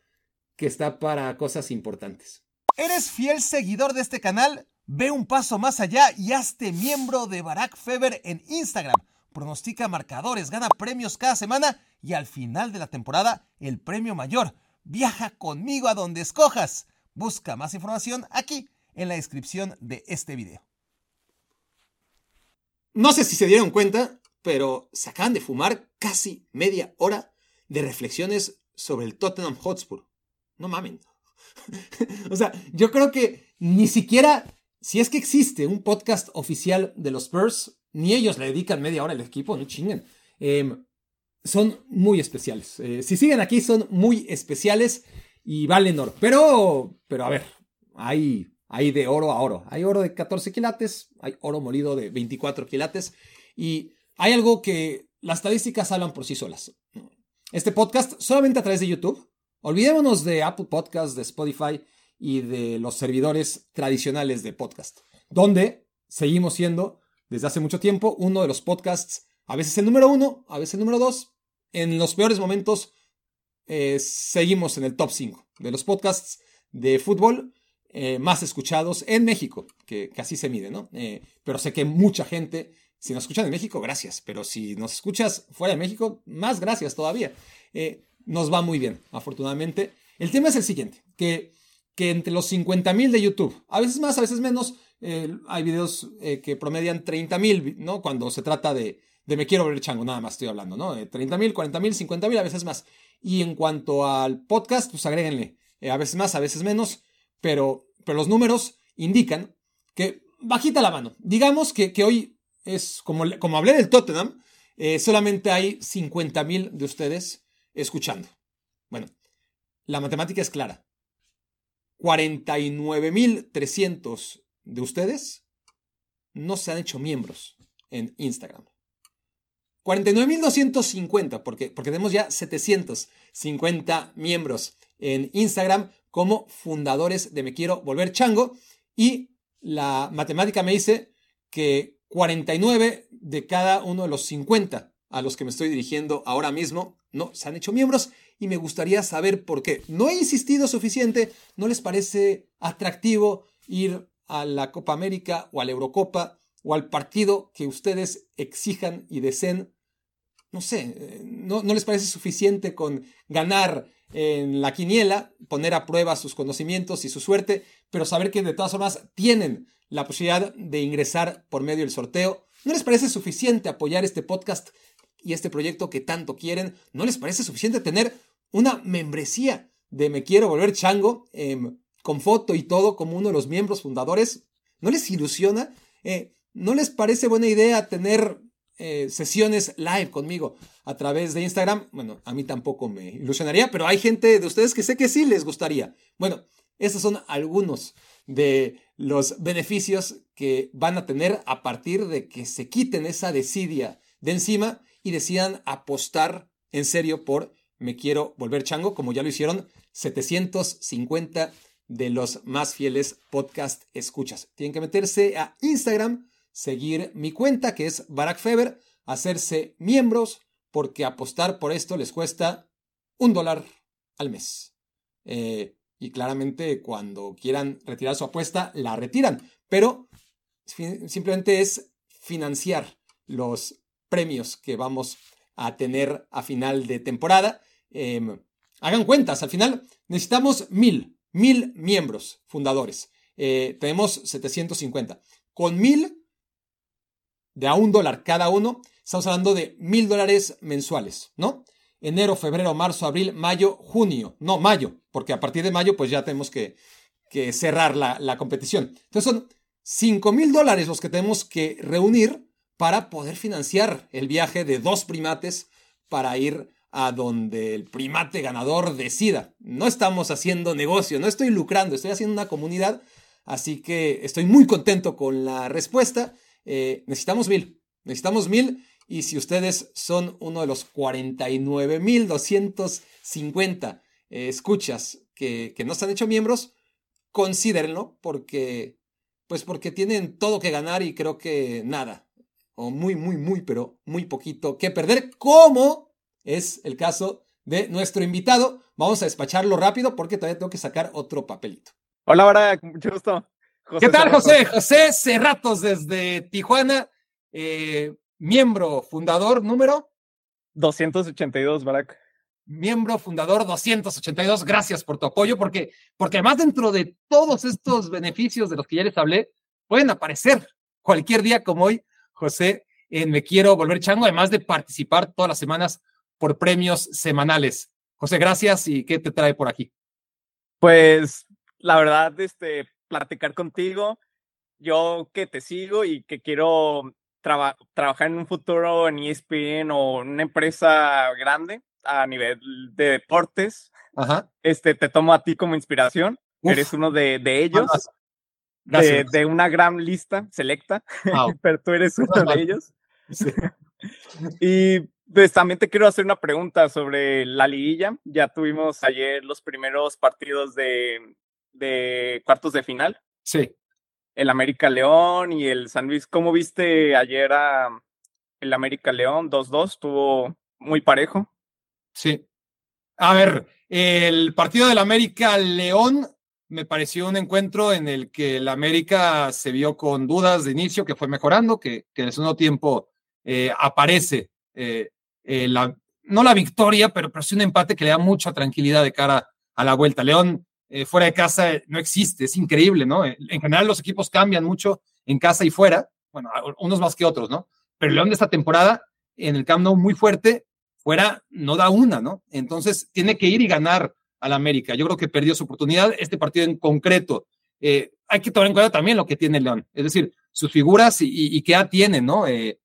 que está para cosas importantes. ¿Eres fiel seguidor de este canal? Ve un paso más allá y hazte miembro de Barack Feber en Instagram. Pronostica marcadores, gana premios cada semana y al final de la temporada el premio mayor. Viaja conmigo a donde escojas. Busca más información aquí en la descripción de este video. No sé si se dieron cuenta, pero se acaban de fumar casi media hora de reflexiones sobre el Tottenham Hotspur. No mamen. o sea, yo creo que ni siquiera, si es que existe un podcast oficial de los Spurs, ni ellos le dedican media hora al equipo, no chinguen. Em, son muy especiales. Eh, si siguen aquí, son muy especiales y valen oro. Pero, pero a ver, hay hay de oro a oro. Hay oro de 14 quilates, hay oro molido de 24 quilates y hay algo que las estadísticas hablan por sí solas. Este podcast solamente a través de YouTube. Olvidémonos de Apple Podcasts, de Spotify y de los servidores tradicionales de podcast, donde seguimos siendo desde hace mucho tiempo uno de los podcasts, a veces el número uno, a veces el número dos. En los peores momentos eh, seguimos en el top 5 de los podcasts de fútbol eh, más escuchados en México, que, así se mide, ¿no? Eh, pero sé que mucha gente, si nos escuchan en México, gracias, pero si nos escuchas fuera de México, más gracias todavía. Nos va muy bien, afortunadamente. El tema es el siguiente, que, que entre los 50 mil de YouTube, a veces más, a veces menos, hay videos que promedian 30 mil, ¿no? Cuando se trata de, de me quiero ver chango, nada más estoy hablando, ¿no? 30 mil, 40 mil, 50 mil, a veces más. Y en cuanto al podcast, pues agréguenle, a veces más, a veces menos pero, pero los números indican que, bajita la mano, digamos que, que hoy es, como, como hablé del Tottenham, eh, solamente hay 50.000 de ustedes escuchando. Bueno, la matemática es clara. 49.300 de ustedes no se han hecho miembros en Instagram. 49.250, porque, porque tenemos ya 750 miembros en Instagram, como fundadores de Me Quiero Volver Chango. Y la matemática me dice que 49 de cada uno de los 50 a los que me estoy dirigiendo ahora mismo no se han hecho miembros y me gustaría saber por qué. No he insistido suficiente, no les parece atractivo ir a la Copa América o a la Eurocopa o al partido que ustedes exijan y deseen. No sé, eh, no, no les parece suficiente con ganar en la quiniela, poner a prueba sus conocimientos y su suerte, pero saber que de todas formas tienen la posibilidad de ingresar por medio del sorteo. ¿No les parece suficiente apoyar este podcast y este proyecto que tanto quieren? ¿No les parece suficiente tener una membresía de Me Quiero Volver Chango em, con foto y todo como uno de los miembros fundadores? ¿No les ilusiona? Eh, ¿No les parece buena idea tener eh, sesiones live conmigo a través de Instagram? Bueno, a mí tampoco me ilusionaría, pero hay gente de ustedes que sé que sí les gustaría. Bueno, estos son algunos de los beneficios que van a tener a partir de que se quiten esa desidia de encima y decidan apostar en serio por Me Quiero Volver Chango, como ya lo hicieron 750 de los más fieles podcast escuchas. Tienen que meterse a Instagram, seguir mi cuenta que es Barack Feber, hacerse miembros, porque apostar por esto les cuesta un dólar al mes. Eh, y claramente cuando quieran retirar su apuesta, la retiran. Pero simplemente es financiar los premios que vamos a tener a final de temporada. Em, hagan cuentas, al final necesitamos mil, mil miembros fundadores. Eh, tenemos 750. Con mil de a un dólar cada uno, estamos hablando de mil dólares mensuales, ¿no? enero, febrero, marzo, abril, mayo, junio. No, mayo, porque a partir de mayo pues ya tenemos que, cerrar la, competición. Entonces son 5 mil dólares los que tenemos que reunir para poder financiar el viaje de dos primates para ir a donde el primate ganador decida. No estamos haciendo negocio, no estoy lucrando, estoy haciendo una comunidad, así que estoy muy contento con la respuesta. Eh, necesitamos mil, necesitamos mil y si ustedes son uno de los 49.250 eh, escuchas que, que no se han hecho miembros, considérenlo porque, pues porque tienen todo que ganar y creo que nada, o muy, muy, muy, pero muy poquito que perder, como es el caso de nuestro invitado. Vamos a despacharlo rápido porque todavía tengo que sacar otro papelito. Hola, Barack, mucho gusto. ¿Qué tal, José? José Cerratos desde Tijuana. Eh, miembro fundador número 282, Barack. Miembro fundador 282, gracias por tu apoyo, porque, porque además dentro de todos estos beneficios de los que ya les hablé, pueden aparecer cualquier día como hoy, José, en Me Quiero Volver Chango, además de participar todas las semanas por premios semanales. José, gracias y ¿qué te trae por aquí? Pues la verdad, este, platicar contigo, yo que te sigo y que quiero trabajar en un futuro en ESPN o en una empresa grande a nivel de deportes, este te tomo a ti como inspiración. Eres uno de, de ellos. De, de, una gran lista selecta, pero tú eres uno de ellos. y pues también te quiero hacer una pregunta sobre la liguilla. Ya tuvimos ayer los primeros partidos de, de cuartos de final. Sí el América León y el San Luis. ¿Cómo viste ayer a el América León 2-2? Estuvo muy parejo. Sí. A ver, el partido del América León me pareció un encuentro en el que el América se vio con dudas de inicio, que fue mejorando, que, que en el segundo tiempo eh, aparece eh, eh, la, no la victoria, pero, pero sí un empate que le da mucha tranquilidad de cara a la vuelta. León fuera de casa no existe, es increíble, ¿no? En general los equipos cambian mucho en casa y fuera, bueno, unos más que otros, ¿no? Pero León de esta temporada, en el Camp Nou muy fuerte, fuera no da una, ¿no? Entonces tiene que ir y ganar al América. Yo creo que perdió su oportunidad. Este partido en concreto, eh, hay que tomar en cuenta también lo que tiene León, es decir, sus figuras y, y, qué ya tiene, ¿no? Eh,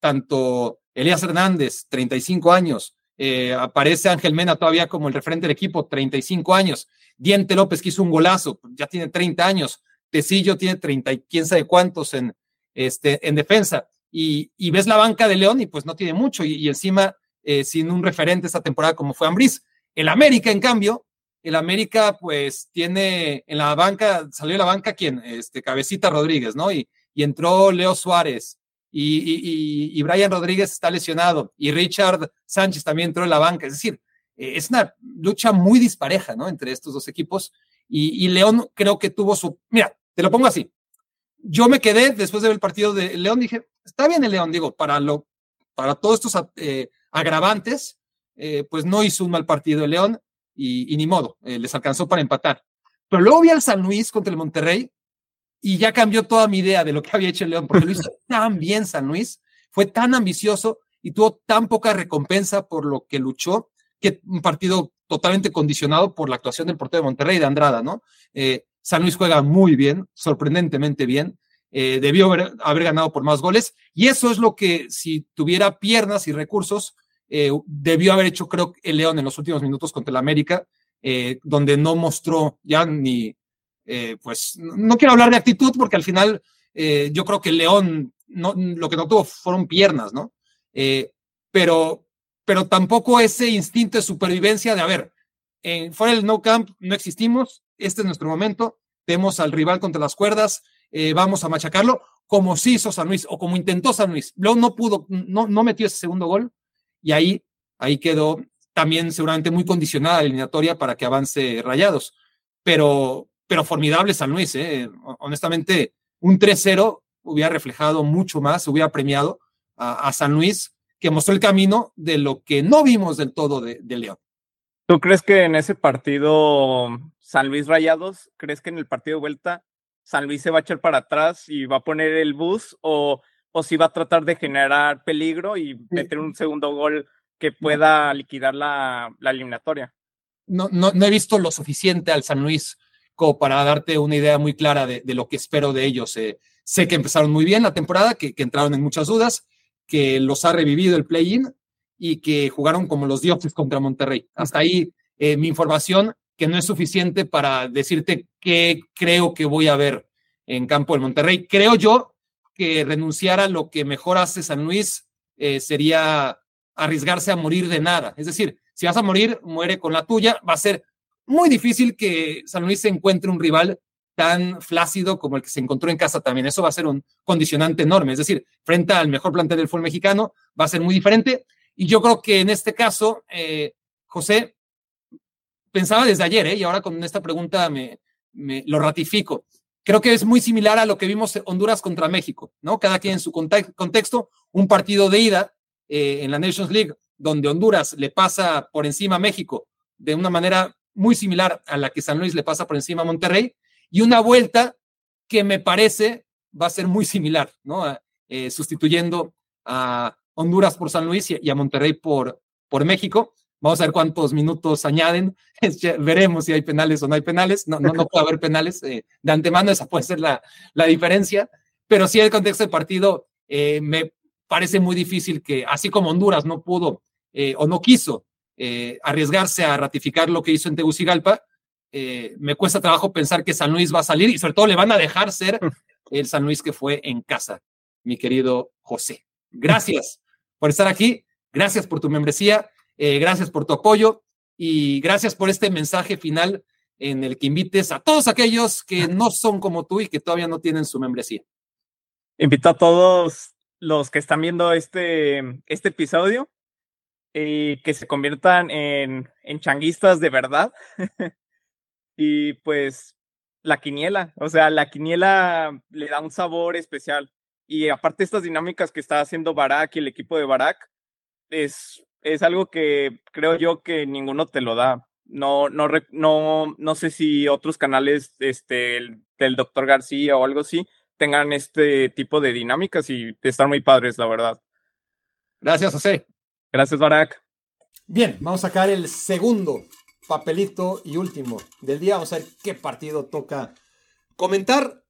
tanto Elías Hernández, 35 años, eh, aparece Ángel Mena todavía como el referente del equipo, 35 años. Diente López que hizo un golazo, ya tiene 30 años. Tecillo tiene 30 y quién sabe cuántos en, este, en defensa. Y, ves la banca de León y pues no tiene mucho. Y, encima, eh, sin un referente esta temporada como fue Ambriz. El América, en cambio, el América pues tiene en la banca, salió de la banca quien, este, Cabecita Rodríguez, ¿no? Y, y entró Leo Suárez y, y, Brian Rodríguez está lesionado y Richard Sánchez también entró en la banca. Es decir, es una lucha muy dispareja, ¿no? Entre estos dos equipos. Y, León creo que tuvo su. Mira, te lo pongo así. Yo me quedé después de ver el partido de León, dije, está bien el León, digo, para, lo, para todos estos eh, agravantes, eh, pues no hizo un mal partido el León y, ni modo, les alcanzó para empatar. Pero luego vi al San Luis contra el Monterrey y ya cambió toda mi idea de lo que había hecho el León, porque lo hizo tan bien San Luis, fue tan ambicioso y tuvo tan poca recompensa por lo que luchó, que un partido totalmente condicionado por la actuación del portero de Monterrey de Andrada, ¿no? Eh, San Luis juega muy bien, sorprendentemente bien, eh, debió haber, haber, ganado por más goles, y eso es lo que si tuviera piernas y recursos, eh, debió haber hecho, creo, el León en los últimos minutos contra el América, donde no mostró ya ni eh, pues no quiero hablar de actitud porque al final eh, yo creo que el León no, lo que no tuvo fueron piernas, ¿no? Eh, pero, pero tampoco ese instinto de supervivencia de, a ver, fuera del no camp no existimos, este es nuestro momento, tenemos al rival contra las cuerdas, vamos a machacarlo, como sí hizo San Luis o como intentó San Luis. León no pudo, no, no metió ese segundo gol y ahí, ahí quedó también seguramente muy condicionada la eliminatoria para que avance Rayados. Pero, pero formidable San Luis. ¿eh? Honestamente, un 3-0 hubiera reflejado mucho más, hubiera premiado a, San Luis, que mostró el camino de lo que no vimos del todo de, León. ¿Tú crees que en ese partido San Luis Rayados, crees que en el partido de vuelta San Luis se va a echar para atrás y va a poner el bus o, o si va a tratar de generar peligro y meter un segundo gol que pueda liquidar la, la eliminatoria? No, no, no he visto lo suficiente al San Luis como para darte una idea muy clara de, lo que espero de ellos. Eh, sé que empezaron muy bien la temporada, que, entraron en muchas dudas, que los ha revivido el play-in y que jugaron como los dioses contra Monterrey. Hasta ahí eh, mi información, que no es suficiente para decirte qué creo que voy a ver en campo del Monterrey. Creo yo que renunciar a lo que mejor hace San Luis eh, sería arriesgarse a morir de nada. Es decir, si vas a morir, muere con la tuya. Va a ser muy difícil que San Luis se encuentre un rival tan flácido como el que se encontró en casa también. Eso va a ser un condicionante enorme. Es decir, frente al mejor plantel del fútbol mexicano, va a ser muy diferente. Y yo creo que en este caso, eh, José, pensaba desde ayer, ¿eh? y ahora con esta pregunta me, lo ratifico. Creo que es muy similar a lo que vimos Honduras contra México, ¿no? Cada quien en su contexto, un partido de ida eh, en la Nations League, donde Honduras le pasa por encima a México de una manera muy similar a la que San Luis le pasa por encima a Monterrey, y una vuelta que me parece va a ser muy similar, ¿no? Eh, sustituyendo a Honduras por San Luis y, a Monterrey por, por México. Vamos a ver cuántos minutos añaden. veremos si hay penales o no hay penales. No, no, no puede haber penales eh, de antemano, esa puede ser la, la diferencia. Pero sí, el contexto del partido eh, me parece muy difícil que, así como Honduras no pudo o no quiso eh, arriesgarse a ratificar lo que hizo en Tegucigalpa, eh, me cuesta trabajo pensar que San Luis va a salir y sobre todo le van a dejar ser el San Luis que fue en casa, mi querido José. Gracias por estar aquí, gracias por tu membresía, eh, gracias por tu apoyo y gracias por este mensaje final en el que invites a todos aquellos que no son como tú y que todavía no tienen su membresía. Invito a todos los que están viendo este, este episodio y que se conviertan en, en changuistas de verdad. y pues la quiniela, o sea, la quiniela le da un sabor especial. Y aparte estas dinámicas que está haciendo Barak y el equipo de Barak, es, es algo que creo yo que ninguno te lo da. No, no, no, no sé si otros canales este, del doctor García o algo así tengan este tipo de dinámicas y están muy padres, la verdad. Gracias, José. Gracias, Barak. Bien, vamos a sacar el segundo papelito y último del día. Vamos a ver qué partido toca comentar.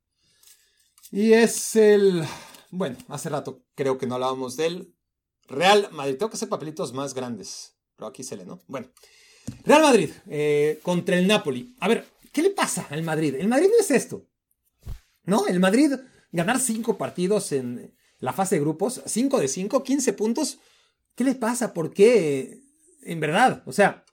Y es el. Bueno, hace rato creo que no hablábamos del Real Madrid. Tengo que hacer papelitos más grandes. Pero aquí se lee, ¿no? Bueno. Real Madrid eh, contra el Napoli. A ver, ¿qué le pasa al Madrid? El Madrid no es esto. ¿No? El Madrid ganar cinco partidos en la fase de grupos, cinco de cinco, 15 puntos ¿Qué le pasa? ¿Por qué? En verdad, o sea,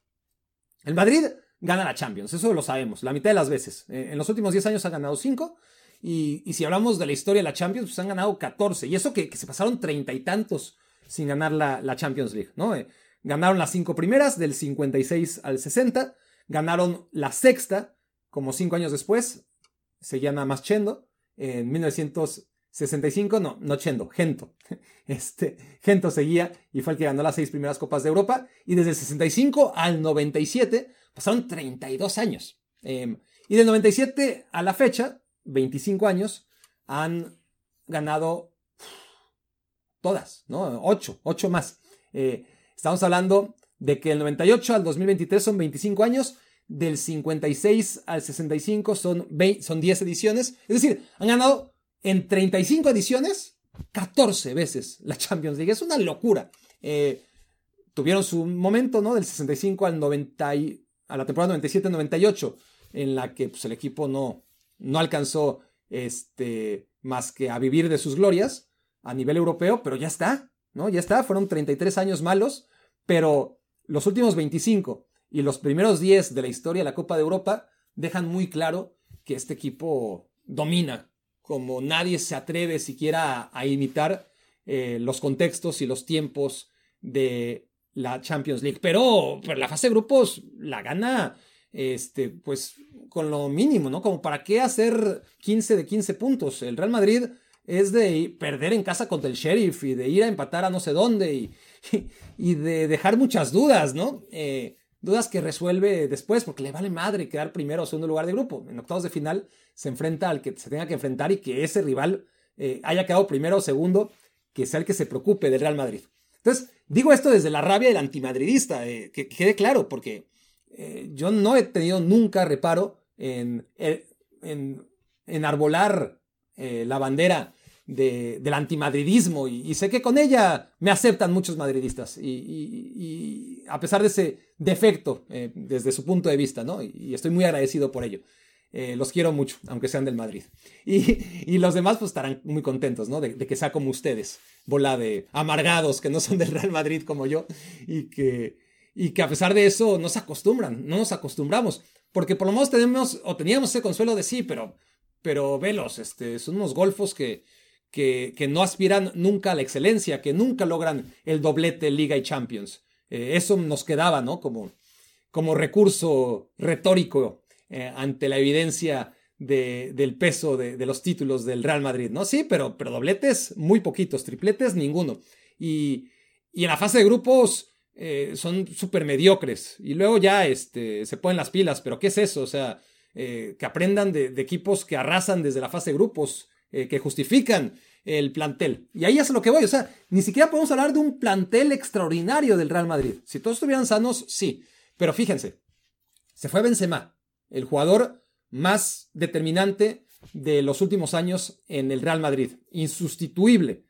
el Madrid gana la Champions, eso lo sabemos, la mitad de las veces. Eh, en los últimos 10 años ha ganado 5 Y, si hablamos de la historia de la Champions, pues han ganado 14. Y eso que, se pasaron treinta y tantos sin ganar la, Champions League, ¿no? Eh, ganaron las cinco primeras, del 56 al 60. Ganaron la sexta, como cinco años después. Seguía nada más Chendo. En 1965, no, no Chendo, Gento. Este, Gento seguía y fue el que ganó las seis primeras Copas de Europa. Y desde el 65 al 97 pasaron 32 años. Em, y del 97 a la fecha, 25 años, han ganado todas, ¿no? 8, 8 más. Eh, estamos hablando de que el 98 al 2023 son 25 años, del 56 al 65 son, son 10 ediciones, es decir, han ganado en 35 ediciones 14 veces la Champions League, es una locura. Eh, tuvieron su momento, ¿no? Del 65 al 90, a la temporada 97-98, en la que pues, el equipo no, no alcanzó este, más que a vivir de sus glorias a nivel europeo, pero ya está, ¿no? Ya está, fueron 33 años malos, pero los últimos 25 y los primeros 10 de la historia de la Copa de Europa dejan muy claro que este equipo domina, como nadie se atreve siquiera a, imitar eh, los contextos y los tiempos de la Champions League. Pero, pero la fase de grupos la gana este, pues con lo mínimo, ¿no? Como para qué hacer 15 de 15 puntos. El Real Madrid es de perder en casa contra el Sheriff y de ir a empatar a no sé dónde y, y, de dejar muchas dudas, ¿no? Eh, dudas que resuelve después porque le vale madre quedar primero o segundo lugar de grupo. En octavos de final se enfrenta al que se tenga que enfrentar y que ese rival eh, haya quedado primero o segundo, que sea el que se preocupe del Real Madrid. Entonces, digo esto desde la rabia del antimadridista, eh, que quede claro, porque yo no he tenido nunca reparo en, en, enarbolar eh, la bandera del antimadridismo y, sé que con ella me aceptan muchos madridistas y, a pesar de ese defecto desde su punto de vista, ¿no? Y, estoy muy agradecido por ello. los quiero mucho, aunque sean del Madrid. Y, los demás pues estarán muy contentos, ¿no? De, de, que sea como ustedes, bola de amargados que no son del Real Madrid como yo y que, y que a pesar de eso no se acostumbran, no nos acostumbramos, porque por lo menos tenemos o teníamos ese consuelo de sí, pero, pero velos, este, son unos golfos que, que, no aspiran nunca a la excelencia, que nunca logran el doblete Liga y Champions. Eh, eso nos quedaba, ¿no? Como, como recurso retórico eh, ante la evidencia de, del peso de, los títulos del Real Madrid, ¿no? Sí, pero, pero dobletes muy poquitos, tripletes ninguno. Y, y en la fase de grupos eh, son súper mediocres. Y luego ya este, se ponen las pilas, pero ¿qué es eso? O sea, que aprendan de, equipos que arrasan desde la fase de grupos, eh, que justifican el plantel. Y ahí es a lo que voy. O sea, ni siquiera podemos hablar de un plantel extraordinario del Real Madrid. Si todos estuvieran sanos, sí. Pero fíjense, se fue Benzema, el jugador más determinante de los últimos años en el Real Madrid. Insustituible.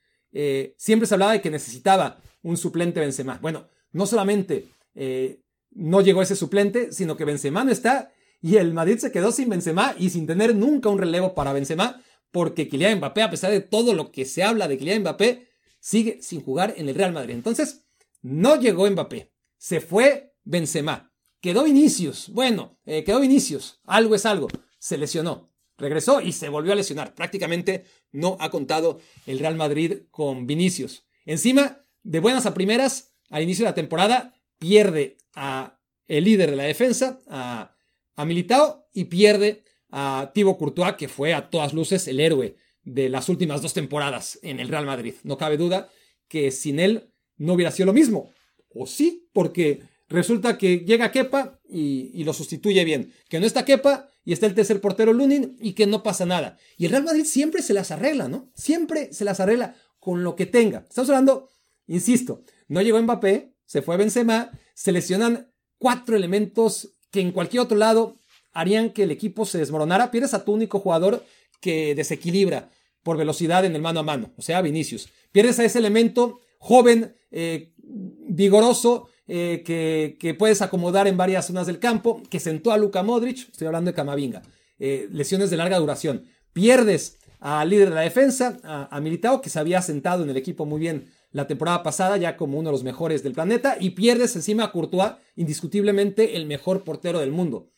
siempre se hablaba de que necesitaba un suplente Benzema. Bueno, no solamente eh, no llegó ese suplente, sino que Benzema no está y el Madrid se quedó sin Benzema y sin tener nunca un relevo para Benzema porque Kylian Mbappé, a pesar de todo lo que se habla de Kylian Mbappé, sigue sin jugar en el Real Madrid. Entonces, no llegó Mbappé, se fue Benzema, quedó Vinicius, bueno, eh, quedó Vinicius, algo es algo, se lesionó, regresó y se volvió a lesionar. Prácticamente no ha contado el Real Madrid con Vinicius. Encima, de buenas a primeras, al inicio de la temporada pierde a el líder de la defensa, a, a Militao, y pierde a Thibaut Courtois, que fue a todas luces el héroe de las últimas dos temporadas en el Real Madrid. No cabe duda que sin él no hubiera sido lo mismo. O sí, porque resulta que llega Kepa y, y, lo sustituye bien. Que no está Kepa y está el tercer portero Lunin y que no pasa nada. Y el Real Madrid siempre se las arregla, ¿no? Siempre se las arregla con lo que tenga. Estamos hablando, insisto, no llegó Mbappé, se fue Benzema, se lesionan cuatro elementos que en cualquier otro lado harían que el equipo se desmoronara. Pierdes a tu único jugador que desequilibra por velocidad en el mano a mano, o sea, Vinicius. Pierdes a ese elemento joven, eh, vigoroso, eh, que, puedes acomodar en varias zonas del campo, que sentó a Luka Modric, estoy hablando de Camavinga, eh, lesiones de larga duración. Pierdes al líder de la defensa, a, a Militao, que se había sentado en el equipo muy bien la temporada pasada ya como uno de los mejores del planeta y pierdes encima a Courtois, indiscutiblemente el mejor portero del mundo.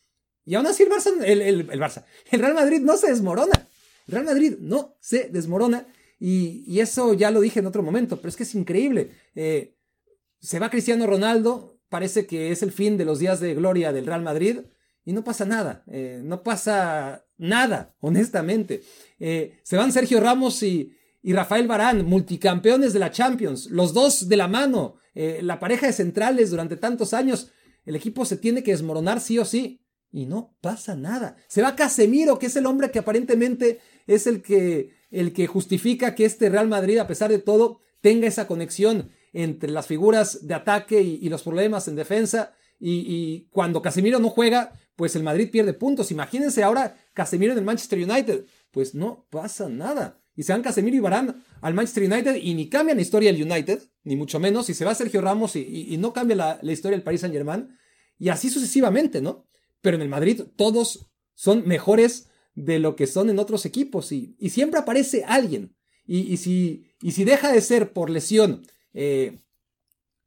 Y aún así el Barça, el, el, Barça, el Real Madrid no se desmorona. El Real Madrid no se desmorona y, eso ya lo dije en otro momento, pero es que es increíble. Eh, se va Cristiano Ronaldo, parece que es el fin de los días de gloria del Real Madrid y no pasa nada, eh, no pasa nada, honestamente. Eh, se van Sergio Ramos y, Rafael Barán, multicampeones de la Champions, los dos de la mano, la pareja de centrales durante tantos años. El equipo se tiene que desmoronar sí o sí. Y no pasa nada. Se va Casemiro, que es el hombre que aparentemente es el que, el que justifica que este Real Madrid, a pesar de todo, tenga esa conexión entre las figuras de ataque y, los problemas en defensa. Y, cuando Casemiro no juega, pues el Madrid pierde puntos. Imagínense ahora Casemiro en el Manchester United. Pues no pasa nada. Y se van Casemiro y Barán al Manchester United y ni cambia la historia del United, ni mucho menos. Y se va Sergio Ramos y, no cambia la, la historia del Paris Saint Germain. Y así sucesivamente, ¿no? Pero en el Madrid todos son mejores de lo que son en otros equipos y, siempre aparece alguien. Y, si, y, si, deja de ser por lesión eh,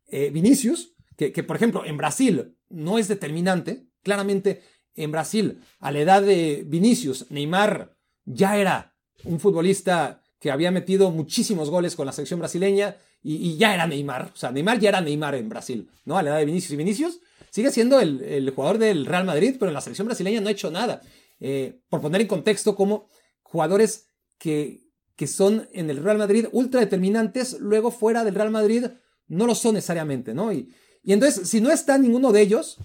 eh, Vinicius, que, por ejemplo en Brasil no es determinante, claramente en Brasil a la edad de Vinicius, Neymar ya era un futbolista que había metido muchísimos goles con la selección brasileña y, ya era Neymar. O sea, Neymar ya era Neymar en Brasil, ¿no? A la edad de Vinicius. Y Vinicius sigue siendo el, jugador del Real Madrid, pero en la selección brasileña no ha hecho nada. Eh, por poner en contexto, como jugadores que, que son en el Real Madrid ultra determinantes, luego fuera del Real Madrid no lo son necesariamente, ¿no? Y, y entonces, si no está ninguno de ellos,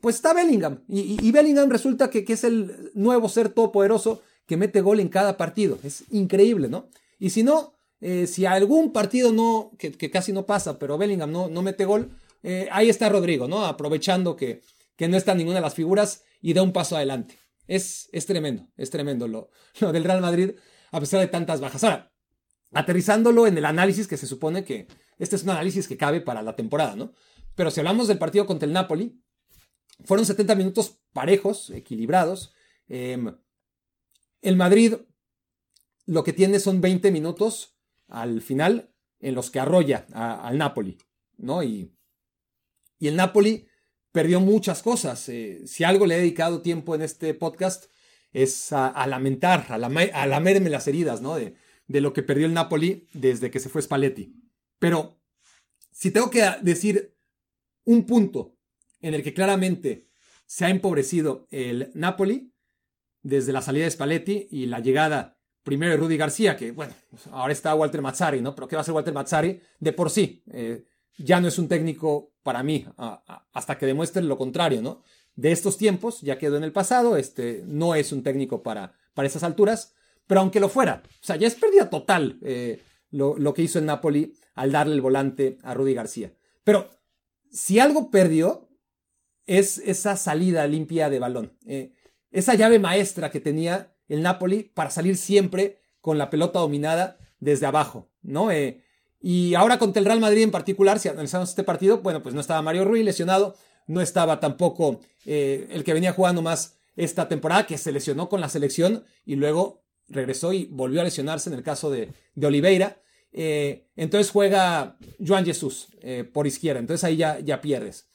pues está Bellingham. Y, Bellingham resulta que, que, es el nuevo ser todopoderoso que mete gol en cada partido. Es increíble, ¿no? Y si no, eh, si algún partido no, que, que, casi no pasa, pero Bellingham no, no mete gol, eh, ahí está Rodrigo, ¿no? Aprovechando que, que, no está ninguna de las figuras y da un paso adelante. Es, es tremendo, es tremendo lo, lo, del Real Madrid, a pesar de tantas bajas. Ahora, aterrizándolo en el análisis que se supone que este es un análisis que cabe para la temporada, ¿no? Pero si hablamos del partido contra el Napoli, fueron 70 minutos parejos, equilibrados. Em, el Madrid lo que tiene son 20 minutos al final en los que arrolla al Napoli, ¿no? Y y el Napoli perdió muchas cosas. Eh, si algo le he dedicado tiempo en este podcast es a, lamentar, a, lamerme las heridas, ¿no? De, de lo que perdió el Napoli desde que se fue Spalletti. Pero si tengo que decir un punto en el que claramente se ha empobrecido el Napoli desde la salida de Spalletti y la llegada primero de Rudy García, que bueno, ahora está Walter Mazzari, ¿no? Pero ¿qué va a ser Walter Mazzari? De por sí, eh, ya no es un técnico para mí, hasta que demuestre lo contrario, ¿no? De estos tiempos, ya quedó en el pasado, este, no es un técnico para, para esas alturas, pero aunque lo fuera, o sea, ya es pérdida total eh, lo, que hizo en Napoli al darle el volante a Rudy García. Pero si algo perdió, es esa salida limpia de balón, eh, esa llave maestra que tenía el Napoli para salir siempre con la pelota dominada desde abajo, ¿no? Eh, y ahora contra el Real Madrid en particular, si analizamos este partido, bueno, pues no estaba Mario Ruiz lesionado, no estaba tampoco eh, el que venía jugando más esta temporada, que se lesionó con la selección y luego regresó y volvió a lesionarse en el caso de, Oliveira. Eh, entonces juega Joan Jesús eh, por izquierda, entonces ahí ya, ya pierdes.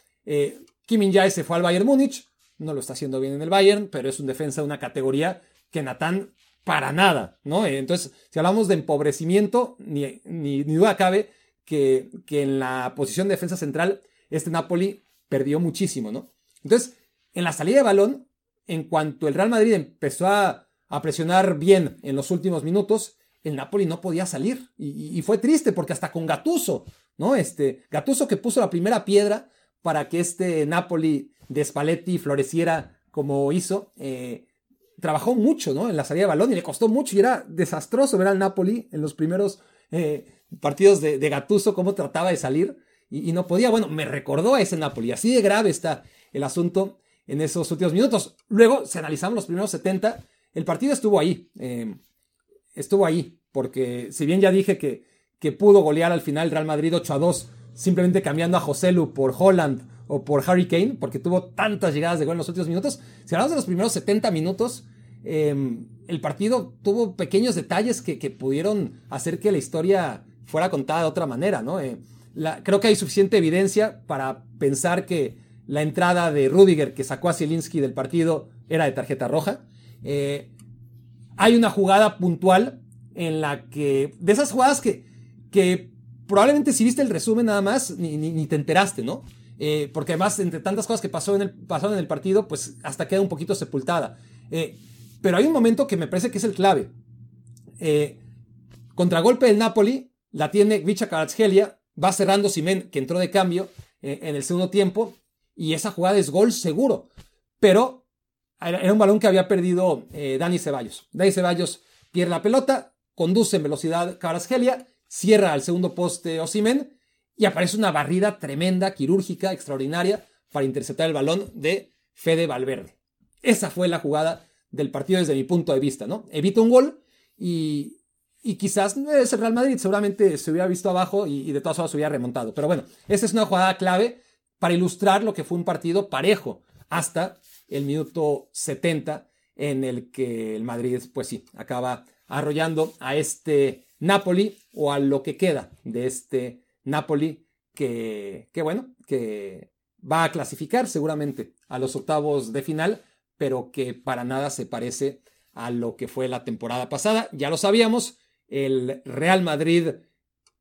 Kim In Jae se fue al Bayern Múnich, no lo está haciendo bien en el Bayern, pero es un defensa de una categoría que Natán para nada, ¿no? Entonces, si hablamos de empobrecimiento, ni, ni, duda cabe que, que, en la posición de defensa central, este Napoli perdió muchísimo, ¿no? Entonces, en la salida de balón, en cuanto el Real Madrid empezó a, presionar bien en los últimos minutos, el Napoli no podía salir. Y, fue triste porque hasta con Gatuso, ¿no? Este, Gatuso que puso la primera piedra para que este Napoli de Spalletti floreciera como hizo, eh, trabajó mucho, ¿no? En la salida de balón y le costó mucho y era desastroso ver al Napoli en los primeros eh, partidos de, de Gattuso cómo trataba de salir y, no podía. Bueno, me recordó a ese Napoli. Así de grave está el asunto en esos últimos minutos. Luego, si analizamos los primeros 70, el partido estuvo ahí. Eh, estuvo ahí, porque si bien ya dije que, que pudo golear al final Real Madrid 8 a 2, simplemente cambiando a Joselu por Holland o por Harry Kane, porque tuvo tantas llegadas de gol en los últimos minutos. Si hablamos de los primeros 70 minutos, em, el partido tuvo pequeños detalles que, pudieron hacer que la historia fuera contada de otra manera, ¿no? Eh, creo que hay suficiente evidencia para pensar que la entrada de Rudiger que sacó a Zielinski del partido era de tarjeta roja. Eh, hay una jugada puntual en la que, de esas jugadas que, que probablemente si viste el resumen nada más, ni, te enteraste, ¿no? Eh, porque además, entre tantas cosas que pasó en el, pasaron en el partido, pues hasta queda un poquito sepultada. Eh, pero hay un momento que me parece que es el clave. Eh, contragolpe del Napoli, la tiene Vicha Karatsgelia, va cerrando Simen, que entró de cambio en el segundo tiempo, y esa jugada es gol seguro. Pero era un balón que había perdido Dani Ceballos. Dani Ceballos pierde la pelota, conduce en velocidad Cabrasgelia, cierra al segundo poste Osimen y aparece una barrida tremenda, quirúrgica, extraordinaria para interceptar el balón de Fede Valverde. Esa fue la jugada del partido desde mi punto de vista, ¿no? Evita un gol y, y quizás es el Real Madrid, seguramente se hubiera visto abajo y, y de todas formas se hubiera remontado. Pero bueno, esa es una jugada clave para ilustrar lo que fue un partido parejo hasta el minuto 70 en el que el Madrid, pues sí, acaba arrollando a este Napoli o a lo que queda de este Napoli que, que bueno, que va a clasificar seguramente a los octavos de final, pero que para nada se parece a lo que fue la temporada pasada. Ya lo sabíamos, el Real Madrid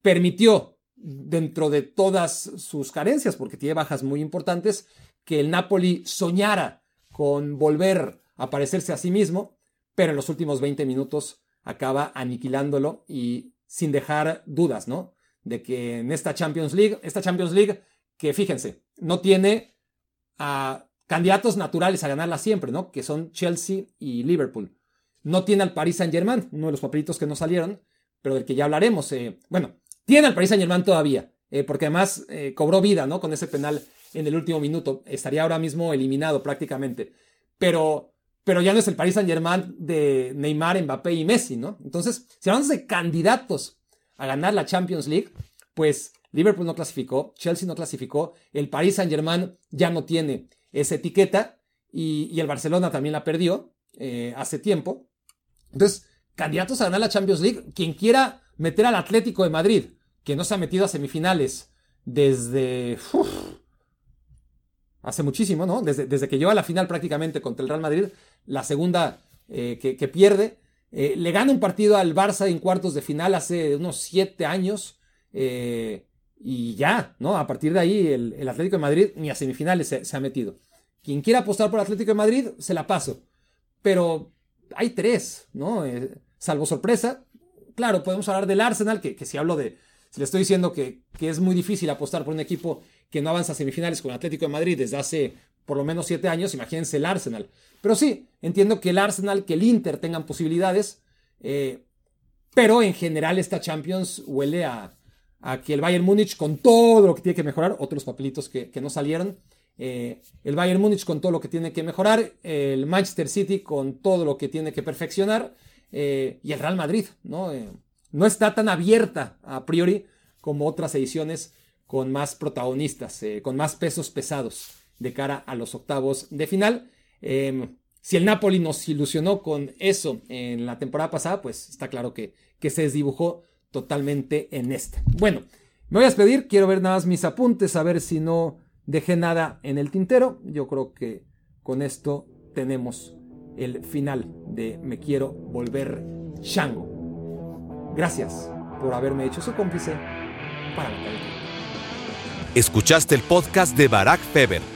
permitió dentro de todas sus carencias, porque tiene bajas muy importantes, que el Napoli soñara con volver a parecerse a sí mismo, pero en los últimos 20 minutos acaba aniquilándolo y sin dejar dudas, ¿no? De que en esta Champions League, esta Champions League que fíjense, no tiene a candidatos naturales a ganarla siempre, ¿no? Que son Chelsea y Liverpool. No tiene al Paris Saint-Germain, uno de los papelitos que no salieron, pero del que ya hablaremos. Eh, bueno, tiene al Paris Saint-Germain todavía, eh, porque además eh, cobró vida, ¿no? Con ese penal en el último minuto. Estaría ahora mismo eliminado prácticamente. Pero, pero ya no es el Paris Saint Germain de Neymar, Mbappé y Messi, ¿no? Entonces, si hablamos de candidatos a ganar la Champions League, pues Liverpool no clasificó, Chelsea no clasificó, el Paris Saint Germain ya no tiene esa etiqueta y, el Barcelona también la perdió eh, hace tiempo. Entonces, candidatos a ganar la Champions League, quien quiera meter al Atlético de Madrid, que no se ha metido a semifinales desde hace muchísimo, ¿no? Desde, desde, que llegó a la final prácticamente contra el Real Madrid, la segunda eh, que, pierde. Eh, le gana un partido al Barça en cuartos de final hace unos siete años. Eh, y ya, ¿no? A partir de ahí, el, Atlético de Madrid ni a semifinales se, ha metido. Quien quiera apostar por Atlético de Madrid, se la paso. Pero hay tres, ¿no? salvo sorpresa. Claro, podemos hablar del Arsenal, que, que si hablo de. Si le estoy diciendo que, que es muy difícil apostar por un equipo que no avanza a semifinales con Atlético de Madrid desde hace por lo menos siete años, imagínense el Arsenal. Pero sí, entiendo que el Arsenal, que el Inter tengan posibilidades, eh, pero en general esta Champions huele a, que el Bayern Múnich con todo lo que tiene que mejorar, otros papelitos que, no salieron, eh, el Bayern Múnich con todo lo que tiene que mejorar, el Manchester City con todo lo que tiene que perfeccionar, eh, y el Real Madrid, ¿no? no está tan abierta a priori como otras ediciones con más protagonistas, con más pesos pesados de cara a los octavos de final. Em, si el Napoli nos ilusionó con eso en la temporada pasada, pues está claro que, que se desdibujó totalmente en esta. Bueno, me voy a despedir, quiero ver nada más mis apuntes, a ver si no dejé nada en el tintero. Yo creo que con esto tenemos el final de Me quiero volver chango. Gracias por haberme hecho su cómplice para tiempo. Escuchaste el podcast de Barack Feber.